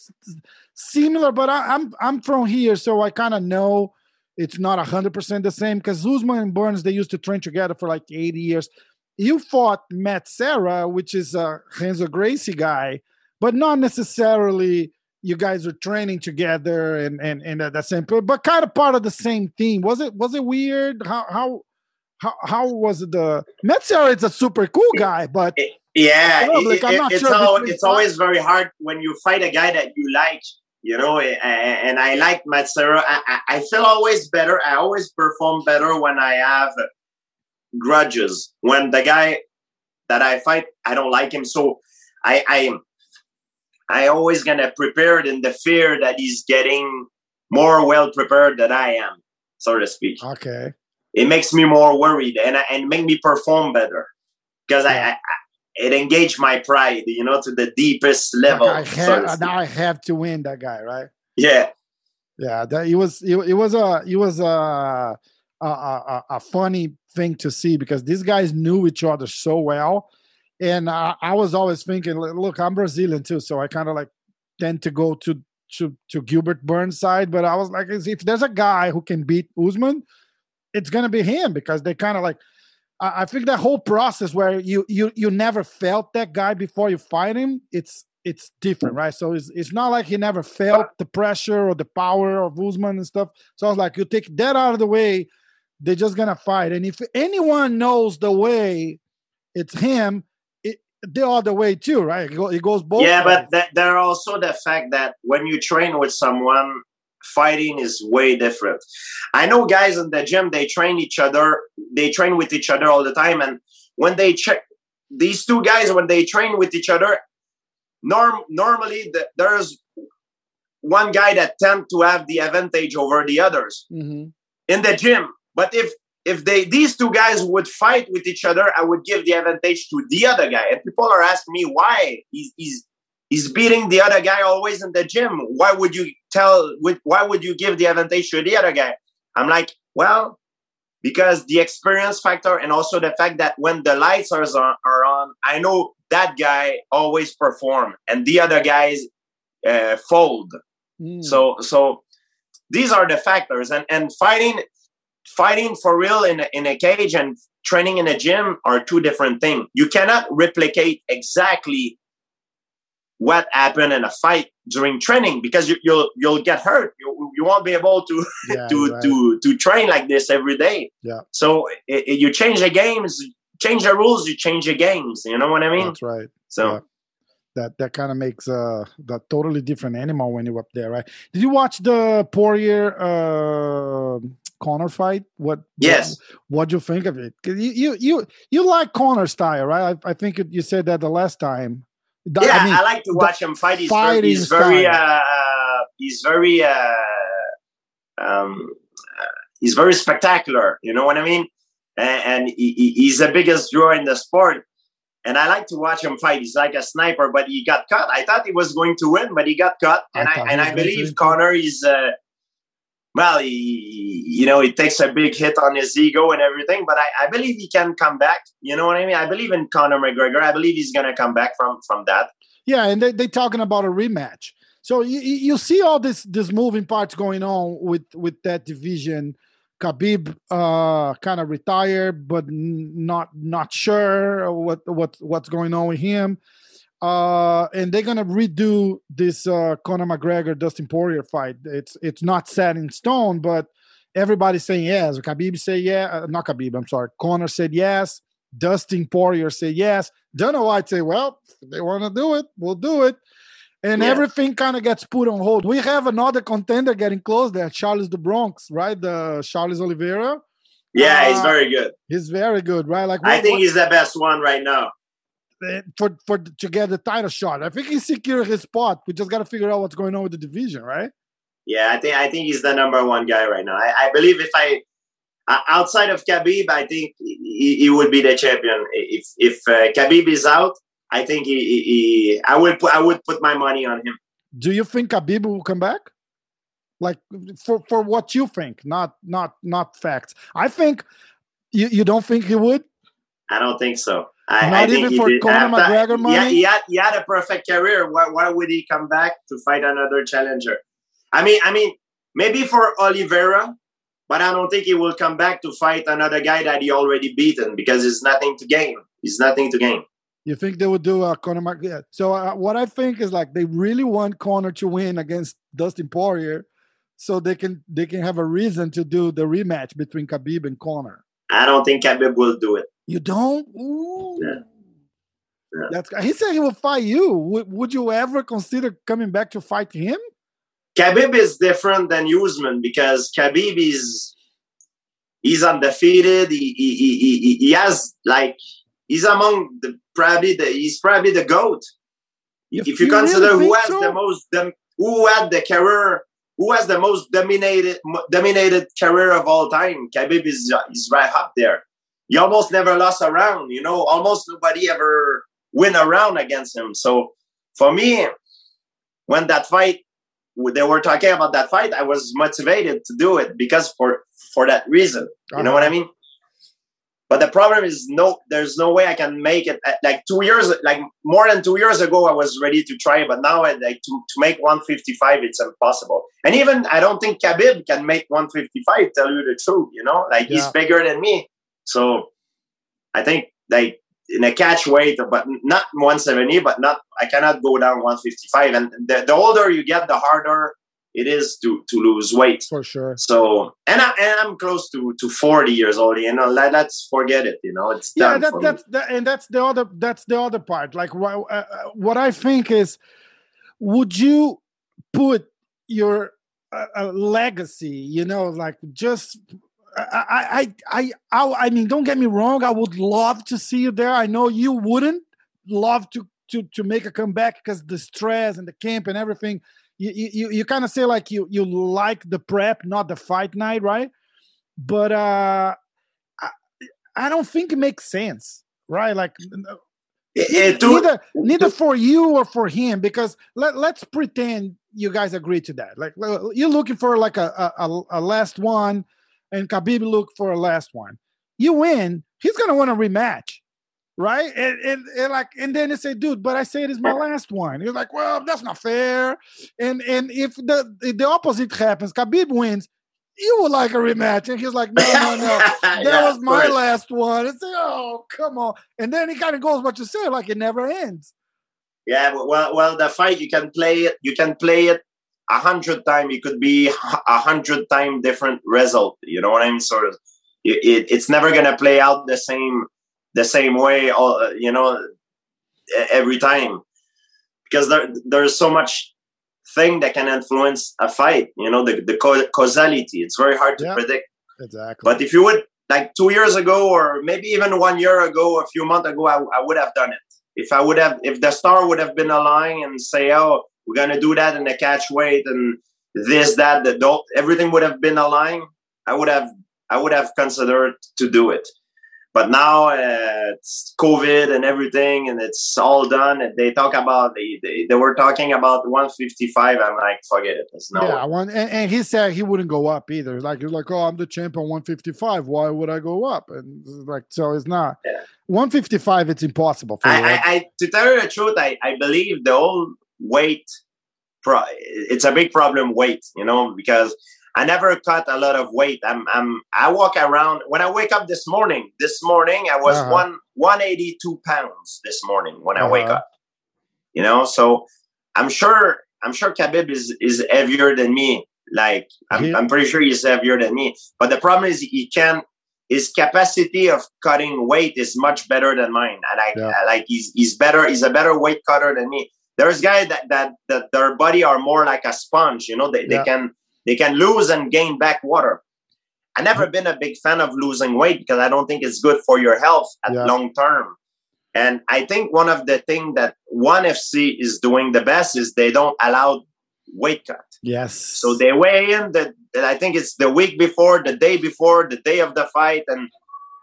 similar, but I, I'm I'm from here, so I kind of know it's not hundred percent the same. Because Usman and Burns they used to train together for like 80 years. You fought Matt Serra, which is a Renzo Gracie guy, but not necessarily you guys were training together and and and at the same but but kind of part of the same team was it was it weird how how how, how was it the Matt Serra is a super cool guy but Yeah, it- like, I'm it- not it's sure al- between it's always very hard when you fight a guy that you like. You know, and I like Matt Serra. I, I, I feel always better. I always perform better when I have grudges. When the guy that I fight, I don't like him, so I I I always gonna prepare in the fear that he's getting more well prepared than I am, so to speak okay it makes me more worried and and make me perform better because I, Yeah. I, I it engaged my pride, you know, to the deepest level. Like, I have, to now I have to win that guy right yeah, yeah that it was it, it was a it was a, a a a funny thing to see because these guys knew each other so well and I, I was always thinking look i'm brazilian too so i kind of like tend to go to to to gilbert burns side but i was like if there's a guy who can beat usman it's gonna be him because they kind of like I, I think that whole process where you you you never felt that guy before you fight him it's it's different right? So it's, it's not like he never felt the pressure or the power of usman and stuff. So i was like you take that out of the way they're just gonna fight. And if anyone knows the way it's him the other way too right it, goes both yeah, ways. but th- there are also the fact that when you train with someone, fighting is way different. I know guys in the gym they train each other, they train with each other all the time, and when they check these two guys when they train with each other, norm normally the, there's one guy that tend to have the advantage over the others. Mhm. in the gym. But if if they these two guys would fight with each other, I would give the advantage to the other guy. And people are asking me why he's he's he's beating the other guy always in the gym. Why would you tell? Why would you give the advantage to the other guy? I'm like, well, because the experience factor and also the fact that when the lights are on, are on I know that guy always perform and the other guys uh, fold. Mm. So so these are the factors and and fighting fighting for real in a, in a cage and training in a gym are two different things. You cannot replicate exactly what happened in a fight during training because you, you'll you'll get hurt. You, you won't be able to <laughs> Yeah, <laughs> to right. to to train like this every day. Yeah. So i i- you change the games, change the rules, you change the games. You know what I mean? that's right So yeah. That that kind of makes uh that totally different animal when you're up there, right? Did you watch the Poirier uh, Connor fight? What? Yes. What do you think of it? 'Cause you you you you like Connor style, right? I, I think you said that the last time. Yeah, I, I like to watch him fight. He's very, he's very, uh, he's very, uh, um, uh, he's very spectacular. You know what I mean? And, and he, he- he's the biggest draw in the sport. And I like to watch him fight. He's like a sniper, but he got cut. I thought he was going to win, but he got cut. And I, he and I believe win. Connor is, uh, well, he, you know, he takes a big hit on his ego and everything, but I, I believe he can come back. You know what I mean? I believe in Conor McGregor. I believe he's going to come back from from that. Yeah, and they they talking about a rematch. So you, you see all this this moving parts going on with with that division. Khabib uh, kind of retired, but not not sure what what what's going on with him. Uh, and they're gonna redo this uh, Conor McGregor Dustin Poirier fight. It's it's not set in stone, but everybody's saying yes. Khabib say yeah, uh, not Khabib. I'm sorry. Conor said yes. Dustin Poirier said yes. Dana White say, well, they want to do it, we'll do it. And everything kind of gets put on hold. We have another contender getting close there, Charles the Bronx, right? The Charles Oliveira. Yeah, uh, he's very good. He's very good, right? Like what, I think what, he's the best one right now. Eh, for for to get the title shot, I think he's secured his spot. We just got to figure out what's going on with the division, right? Yeah, I think I think he's the number one guy right now. I, I believe if I outside of Khabib, I think he, he, would be the champion. If if uh, Khabib is out, I think he, he, I would put I would put my money on him. Do you think Khabib will come back? Like for for what you think, not not not facts. I think you you don't think he would. I don't think so. I, not I even for Conor McGregor money. Yeah, he had, he had a perfect career. Why, why would he come back to fight another challenger? I mean, I mean, maybe for Oliveira, but I don't think he will come back to fight another guy that he already beaten because it's nothing to gain. It's nothing to gain. You think they would do uh, Conor McGregor? Yeah. So uh, what I think is like they really want Conor to win against Dustin Poirier, so they can they can have a reason to do the rematch between Khabib and Conor. I don't think Khabib will do it. You don't? Ooh. Yeah. yeah. That's he said he will fight you. Would, would you ever consider coming back to fight him? Khabib is different than Usman because Khabib is he's undefeated. He, he, he, he, has like he's among the probably the he's probably the goat. If, if you, you consider really who has so? the most the, who had the career who has the most dominated dominated career of all time, Khabib is is right up there. He almost never lost a round. You know, almost nobody ever win a round against him. So for me, when that fight they were talking about that fight, I was motivated to do it because for for that reason. You uh-huh. know what I mean? But the problem is no, there's no way I can make it. Uh, like two years, like more than two years ago, I was ready to try, but now, like to, to make 155, it's impossible. And even I don't think Khabib can make 155. Tell you the truth, you know, like yeah. he's bigger than me. So I think like in a catch weight, but not 170, but not I cannot go down 155. And the, the older you get, the harder it is to to lose weight for sure. So and I and I'm close to to 40 years old. You know, let, us forget it. You know, it's yeah. That, that's that, and that's the other that's the other part. Like what uh, what I think is, would you put your uh, legacy? You know, like just I, I, I, I, mean, don't get me wrong. I would love to see you there. I know you wouldn't love to to to make a comeback because the stress and the camp and everything. You you you kind of say like you you like the prep, not the fight night, right? But uh, I, I don't think it makes sense, right? Like. It, uh, eh, eh, neither, eh, neither for you or for him because let, let's pretend you guys agree to that like you're looking for like a, a, a last one and Khabib look for a last one. You win, he's gonna want a rematch, right? And, and, and, like, and then they say, dude, but I say it is my last one. You're like, well, that's not fair. And and if the if the opposite happens, Khabib wins, you would like a rematch. And he's like, no, no, no, <laughs> that yeah, was my last one. And say, oh, come on. And then he kind of goes what you said, like it never ends. Yeah, well, well, the fight you can play it. You can play it a hundred time it could be a hundred time different result you know what i mean sort of it, it's never gonna play out the same the same way all you know every time. Because there there's so much thing that can influence a fight you know the, the causality. It's very hard to predict. Exactly. But if you would like two years ago or maybe even one year ago a few months ago I, I would have done it. If i would have if the star would have been aligned and say oh we're gonna do that in the catch weight and this that the don't everything would have been aligned i would have i would have considered to do it but now uh, it's covid and everything and it's all done and they talk about they, they, they were talking about 155 i'm like forget it it's no yeah one, and, and, he said he wouldn't go up either like he's like oh i'm the champion 155 why would i go up and like so it's not yeah. 155, it's impossible. I, I, I, to tell you the truth, I, I believe the whole weight, pro, it's a big problem. Weight, you know, because I never cut a lot of weight. I'm, I'm, I walk around. When I wake up this morning, this morning I was uh-huh. one, 182 pounds this morning when uh-huh. I wake up. You know, so I'm sure, I'm sure Khabib is is heavier than me. Like I'm, I'm pretty sure he's heavier than me. But the problem is he can his capacity of cutting weight is much better than mine. And I, yeah. I like he's he's better. He's a better weight cutter than me. There's guys that that that their body are more like a sponge. You know, they, yeah. they can they can lose and gain back water. I never mm-hmm. been a big fan of losing weight because I don't think it's good for your health at yeah. long term. And I think one of the things that ONE FC is doing the best is they don't allow weight cut. Yes. So they weigh in that I think it's the week before, the day before, the day of the fight, and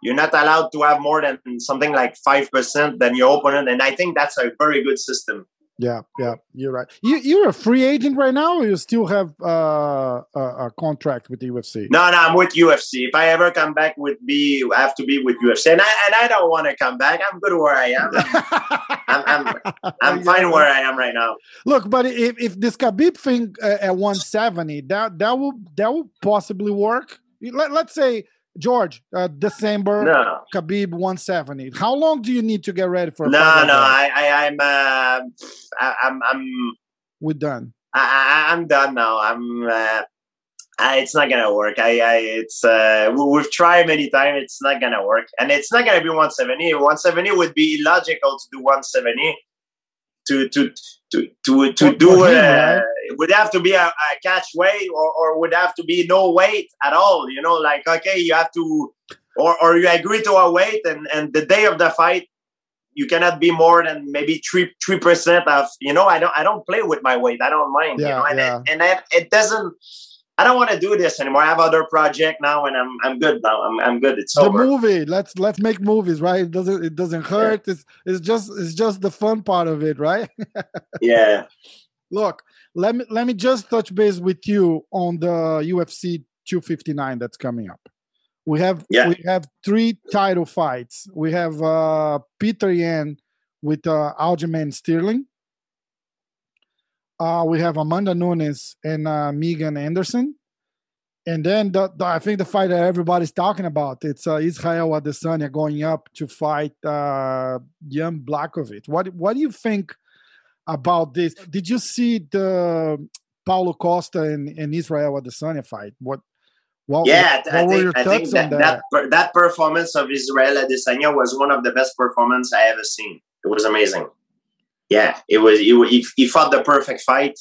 you're not allowed to have more than something like five percent than your opponent. And I think that's a very good system. Yeah, yeah, you're right. You you're a free agent right now, or you still have uh, a, a, contract with the UFC? No, no, I'm with UFC. If I ever come back, with be I have to be with UFC, and I and I don't want to come back. I'm good where I am. I'm I'm, I'm <laughs> fine where I am right now. Look, but if if this Khabib thing uh, at 170, that that will that will possibly work. Let, let's say George, uh, December, no. Khabib 170. How long do you need to get ready for? No, no, I, I, I'm, uh, I, I'm, I'm. We're done. I, I'm done now. I'm. Uh, I, it's not gonna work. I, I it's uh, we've tried many times. It's not gonna work, and it's not gonna be 170. 170 would be illogical to do 170 to to to to to do it. Uh, it would have to be a, a catch weight, or, or would have to be no weight at all. You know, like okay, you have to, or or you agree to a weight, and and the day of the fight, you cannot be more than maybe three three percent of. You know, I don't I don't play with my weight. I don't mind. Yeah, you know, and yeah. it, and it, it doesn't I don't want to do this anymore. I have other project now, and I'm I'm good now. I'm I'm good. It's the over. movie. Let's let's make movies, right? It doesn't it doesn't hurt. Yeah. It's it's just it's just the fun part of it, right? <laughs> yeah. Look, let me let me just touch base with you on the UFC 259 that's coming up. We have yeah. we have three title fights. We have uh Petr Yan with uh Aljamain Sterling. Uh, we have Amanda Nunes and uh, Megan Anderson. And then the, the, I think the fight that everybody's talking about it's uh, Israel Adesanya going up to fight uh, Jan Blachowicz. What what do you think about this? Did you see the Paulo Costa and, and Israel Adesanya fight? What what, yeah, what I think, I think that, that? that, that performance of Israel Adesanya was one of the best performances I ever seen. It was amazing yeah, it was. He, he fought the perfect fight,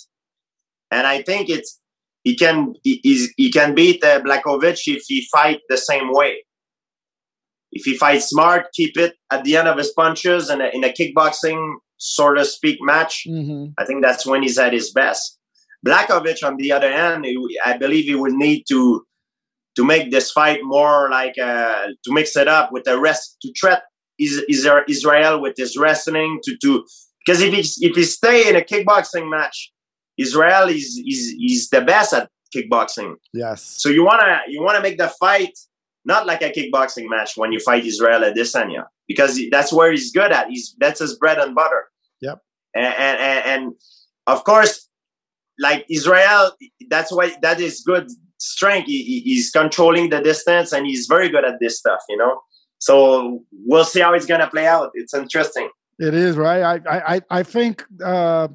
and I think it's he can he, he can beat uh, Blachowicz if he fight the same way. If he fights smart, keep it at the end of his punches, and in a kickboxing sort of speak match, mm-hmm. I think that's when he's at his best. Blachowicz, on the other hand, I believe he would need to to make this fight more like uh, to mix it up with the rest to threat Israel with his wrestling to to because if he if he stay in a kickboxing match, Israel is is is the best at kickboxing. Yes. So you wanna you wanna make the fight not like a kickboxing match when you fight Israel at Adesanya because that's where he's good at. He's that's his bread and butter. Yep. And and, and of course, like Israel, that's why that is good strength. He, he's controlling the distance and he's very good at this stuff. You know. So we'll see how it's gonna play out. It's interesting. It is right. I I I think uh,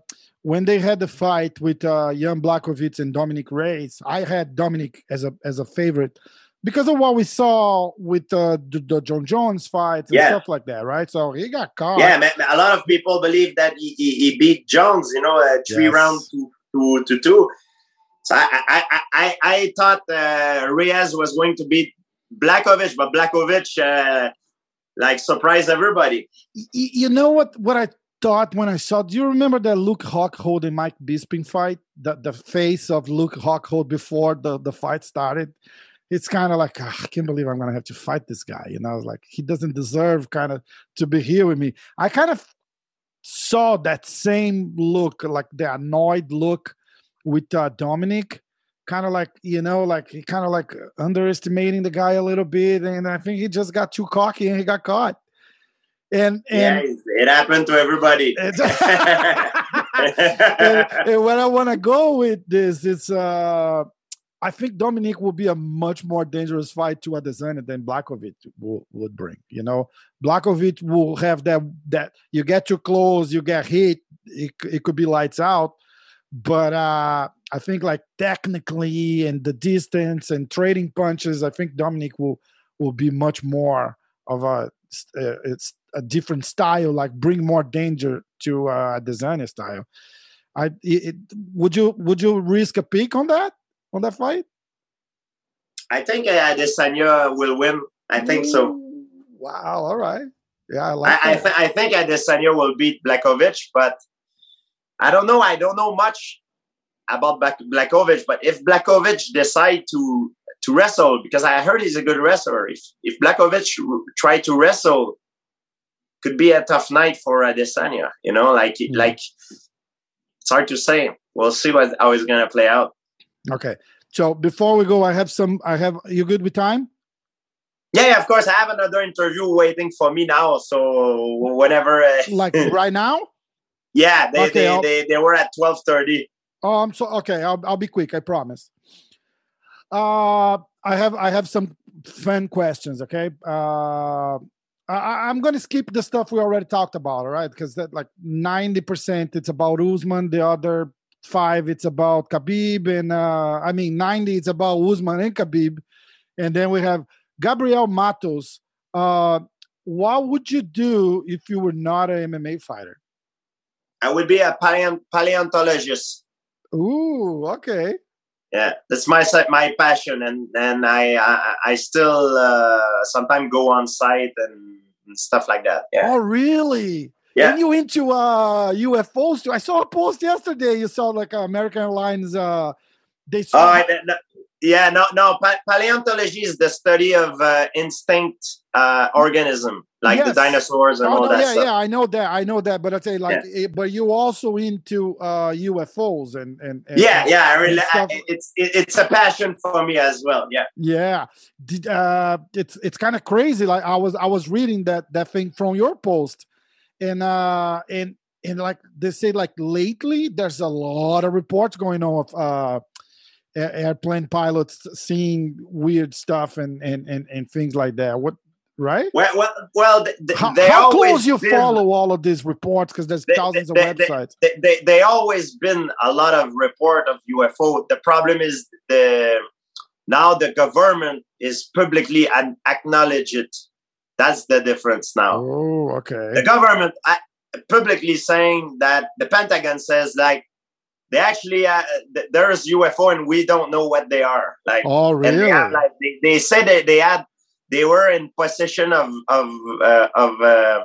when they had the fight with uh, Jan Blachowicz and Dominick Reyes, I had Dominick as a as a favorite because of what we saw with uh, the, the Jon Jones fights and yeah. stuff like that, right? So he got caught. Yeah, man, a lot of people believe that he, he, he beat Jones, you know, uh, three yes. rounds to, to, to two. So I I I, I thought uh, Reyes was going to beat Blachowicz, but Blachowicz uh, like surprised everybody. You know what? What I thought when I saw. Do you remember the Luke Rockhold and Mike Bisping fight? The the face of Luke Rockhold before the the fight started. It's kind of like oh, I can't believe I'm gonna have to fight this guy. You know, like he doesn't deserve kind of to be here with me. I kind of saw that same look, like the annoyed look with uh, Dominick kind of like you know like he kind of like underestimating the guy a little bit and i think he just got too cocky and he got caught And, and yeah, it happened to everybody. <laughs> <laughs> and, and where I want to go with this is, uh, I think Dominick will be a much more dangerous fight to Adesanya than Blachowicz will, would bring. You know, Blachowicz will have that that you get too close, you get hit, it, it could be lights out. But uh, I think like technically and the distance and trading punches, I think Dominic will will be much more of a uh, it's a different style, like bring more danger to uh, Adesanya style. I it, would you would you risk a pick on that on that fight? I think uh, Adesanya will win. I think Ooh, so. Wow! All right. Yeah, I like. I, I, th- I think Adesanya will beat Blachowicz, but I don't know. I don't know much about Blachowicz, but if Blachowicz decide to to wrestle, because I heard he's a good wrestler, if if Blachowicz try to wrestle, could be a tough night for Adesanya. You know, like mm-hmm. like it's hard to say. We'll see what how it's gonna play out. Okay. So before we go, I have some. I have. You good with time? Yeah, yeah, of course. I have another interview waiting for me now. So whenever, uh, like <laughs> right now. Yeah, they okay, they, they, they were at twelve thirty. Oh, I'm so okay. I'll I'll be quick. I promise. Uh, I have I have some fun questions. Okay. Uh, I, am going to skip the stuff we already talked about. All right, because that like ninety percent it's about Usman. The other five it's about Khabib, and uh, I mean ninety it's about Usman and Khabib, and then we have Gabriel Matos. Uh, what would you do if you were not an MMA fighter? I would be a paleontologist. Ooh, okay. Yeah, that's my my passion, and and I I, I still uh, sometimes go on site and, and, stuff like that. Yeah. Oh, really? Yeah. And you into uh, UFOs too? I saw a post yesterday. You saw like American Airlines. Uh, they saw. Oh, no, yeah, no, no. Pa- paleontology is the study of uh, instinct uh, organism, like yes. the dinosaurs and oh, all no, that. Yeah, stuff. yeah, I know that. I know that. But I say, like, yeah. it, but you also into uh, UFOs and and, and yeah, yeah. I really, I, it's it, it's a passion for me as well. Yeah, yeah. Did, uh, it's it's kind of crazy. Like I was I was reading that that thing from your post, and uh and and like they say like lately there's a lot of reports going on of uh airplane pilots seeing weird stuff and and and, and things like that. What right? Well well, well they, how, how close you been, follow all of these reports? Because there's they, thousands they, of websites. they, they, they always been a lot of report of ufo the problem is the now the government is publicly and acknowledge it that's the difference now oh okay the government publicly saying that the pentagon says like they actually uh, there's UFO and we don't know what they are. Like, oh really? They, have, like, they, they said that they had they were in possession of of uh, of uh,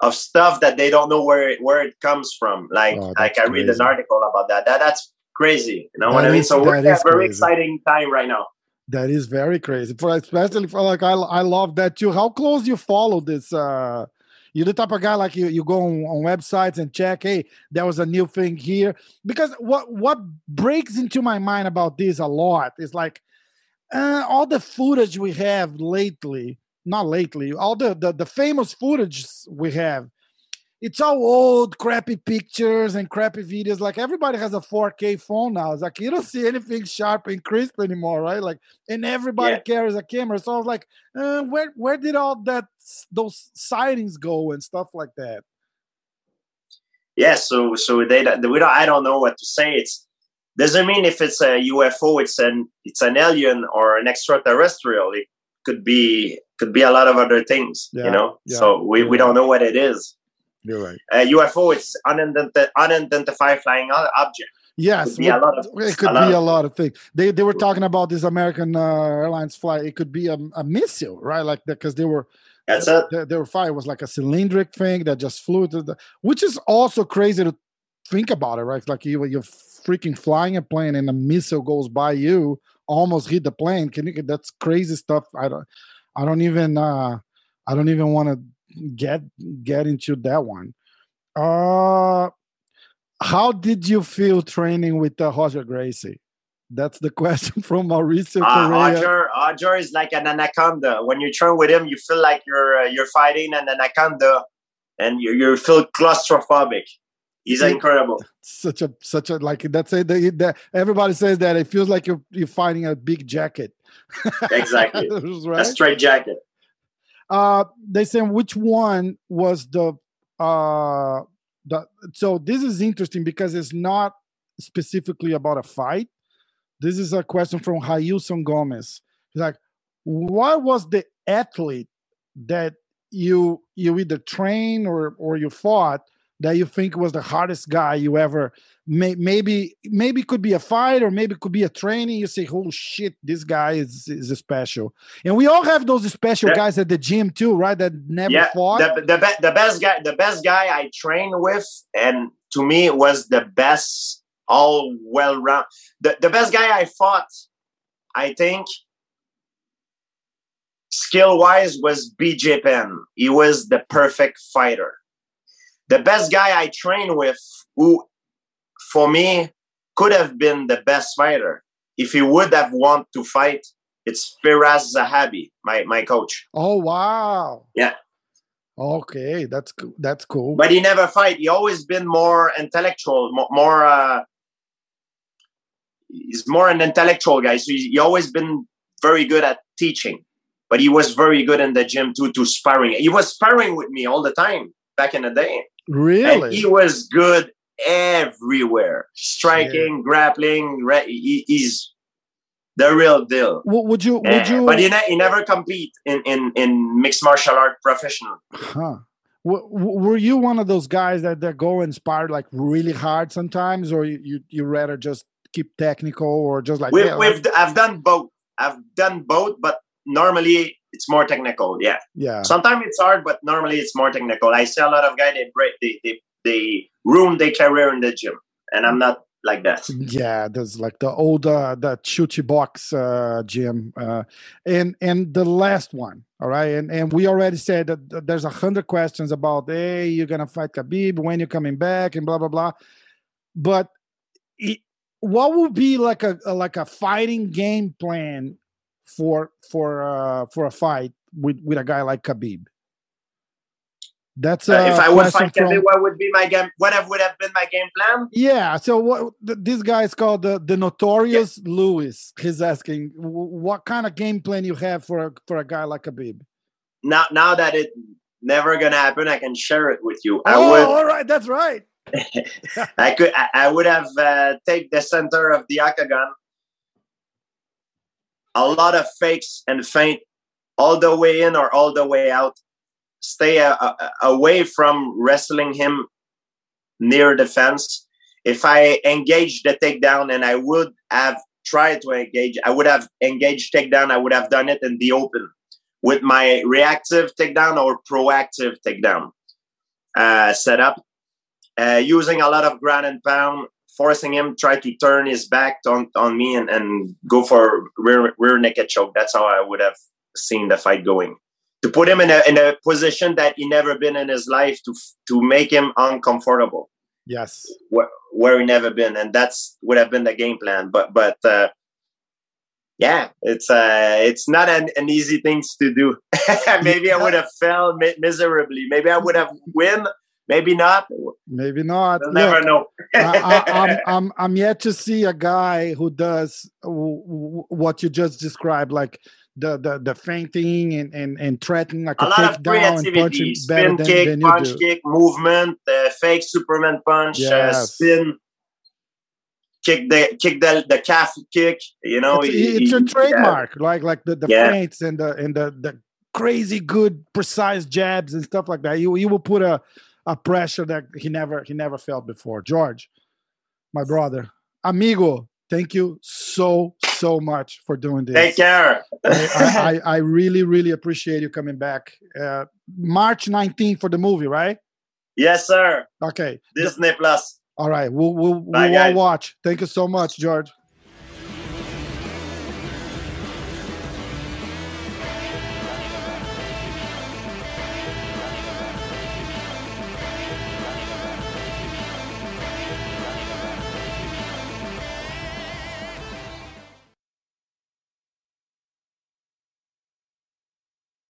of stuff that they don't know where it, where it comes from. Like oh, like I read an article about that. That that's crazy. You know that what I mean? So we're in a very crazy. exciting time right now. That is very crazy. For especially for like I I love that too. How close you follow this uh you're the type of guy like you, you go on, on websites and check, hey, there was a new thing here. Because what what breaks into my mind about this a lot is like uh, all the footage we have lately, not lately, all the, the the famous footage we have it's all old, crappy pictures and crappy videos. Like everybody has a 4K phone now. It's like you don't see anything sharp and crisp anymore, right? Like, and everybody yeah. carries a camera. So I was like, uh, where where did all that those sightings go and stuff like that? Yeah, so so they we don't I don't know what to say. It's doesn't mean if it's a UFO, it's an it's an alien or an extraterrestrial. It could be could be a lot of other things, yeah, you know. Yeah, so we, we don't know what it is. You're right. Uh, UFO, it's unidentified, unidentified flying object. Yes, it could be, a lot, of, it could a be a lot of things. They they were talking about this American uh, Airlines flight. It could be a, a missile, right? Like because they were that's it. Were flying. Was like a cylindric thing that just flew to the, which is also crazy to think about it, right? Like you you're freaking flying a plane and a missile goes by you, almost hit the plane. Can you? That's crazy stuff. I don't. I don't even. uh I don't even want to get get into that one. Uh how did you feel training with uh, Roger Gracie? That's the <laughs> question from Mauricio Uh, Correa. Roger, Roger is like an anaconda. When you train with him, you feel like you're uh, you're fighting an anaconda, and you you feel claustrophobic. He's incredible. Such a such a like that's it. That, that, everybody says that it feels like you're you're fighting a big jacket. <laughs> Exactly. <laughs> right? A straight jacket. Uh they said which one was the uh the so this is interesting because it's not specifically about a fight. This is a question from Hayuson Gomez. He's like what was the athlete that you you either train or or you fought that you think was the hardest guy you ever may, maybe maybe could be a fight or maybe could be a training you say oh shit this guy is is special and we all have those special Yeah. guys at the gym too right that never yeah, fought the the, be- the best guy the best guy I trained with, and to me was the best all well round. The the best guy I fought, I think, skill wise was BJ Penn. He was the perfect fighter. The best guy I trained with, who for me could have been the best fighter if he would have want to fight. It's Firas Zahabi, my my coach. oh wow Yeah. okay that's cool that's cool but he never fight. He always been more intellectual, more, more uh, he's more an intellectual guy. So he, he always been very good at teaching, but he was very good in the gym too, to sparring. He was sparring with me all the time back in the day, and really he was good everywhere, striking, grappling. Re- he, he's the real deal. Would you would you but he, ne- he never compete in, in, in mixed martial art professional. Huh. W- w- were you one of those guys that, that go inspired like really hard sometimes, or you, you, you rather just keep technical or just like We've, yeah, we've I've done both. I've done both, but normally it's more technical. Yeah, yeah, sometimes it's hard, but normally it's more technical. I see a lot of guys they break they they, they ruin their career in the gym, and I'm not like that. yeah. There's like the old uh, the Chute Boxe uh, gym, uh, and and the last one. All right, and and we already said that there's a hundred questions about hey, you're gonna fight Khabib when you're coming back and blah blah blah. But it, what would be like a, a like a fighting game plan for for uh for a fight with with a guy like Khabib? That's Uh, if I would fight from- what would be my game? What have, would have been my game plan? Yeah. So what th- this guy is called the the notorious Lewis. He's asking what kind of game plan you have for a, for a guy like Khabib. Now, now that it never gonna happen, I can share it with you. I oh, would, all right, that's right. <laughs> I could, I, I would have uh, take the center of the octagon. A lot of fakes and feint, all the way in or all the way out. Stay uh, uh, away from wrestling him near the fence. If I engage the takedown, and I would have tried to engage, I would have engaged takedown. I would have done it in the open with my reactive takedown or proactive takedown uh, setup uh, using a lot of ground and pound, forcing him try to turn his back on, on me and, and go for rear, rear naked choke. That's how I would have seen the fight going. To put him in a, in a position that he never been in his life to to make him uncomfortable Yes. where, where he never been, and that's would have been the game plan. But but uh, yeah, it's uh it's not an, an easy things to do. <laughs> Maybe I would have failed mi- miserably. Maybe I would have win. Maybe not. We'll Maybe not. never Look, know. <laughs> I, I, I'm, I'm I'm yet to see a guy who does what you just described, like the the the feinting and and and threatening like a a, lot of creativity, spin kick, than punch do. kick, movement, uh, fake Superman punch, uh, Yes. spin, kick the kick the the calf kick. You know, it's, he- it's he- your yeah. trademark, like like the the Yeah. feints and the and the the crazy good precise jabs and stuff like that. You you will put a a pressure that he never he never felt before. George, my brother, amigo, thank you so so much for doing this. Take care. I, I, I really really appreciate you coming back. Uh, March 19th for the movie, right? yes, sir. Okay. Disney Plus. All right. We'll we'll, Bye, we'll all watch. Thank you so much, George.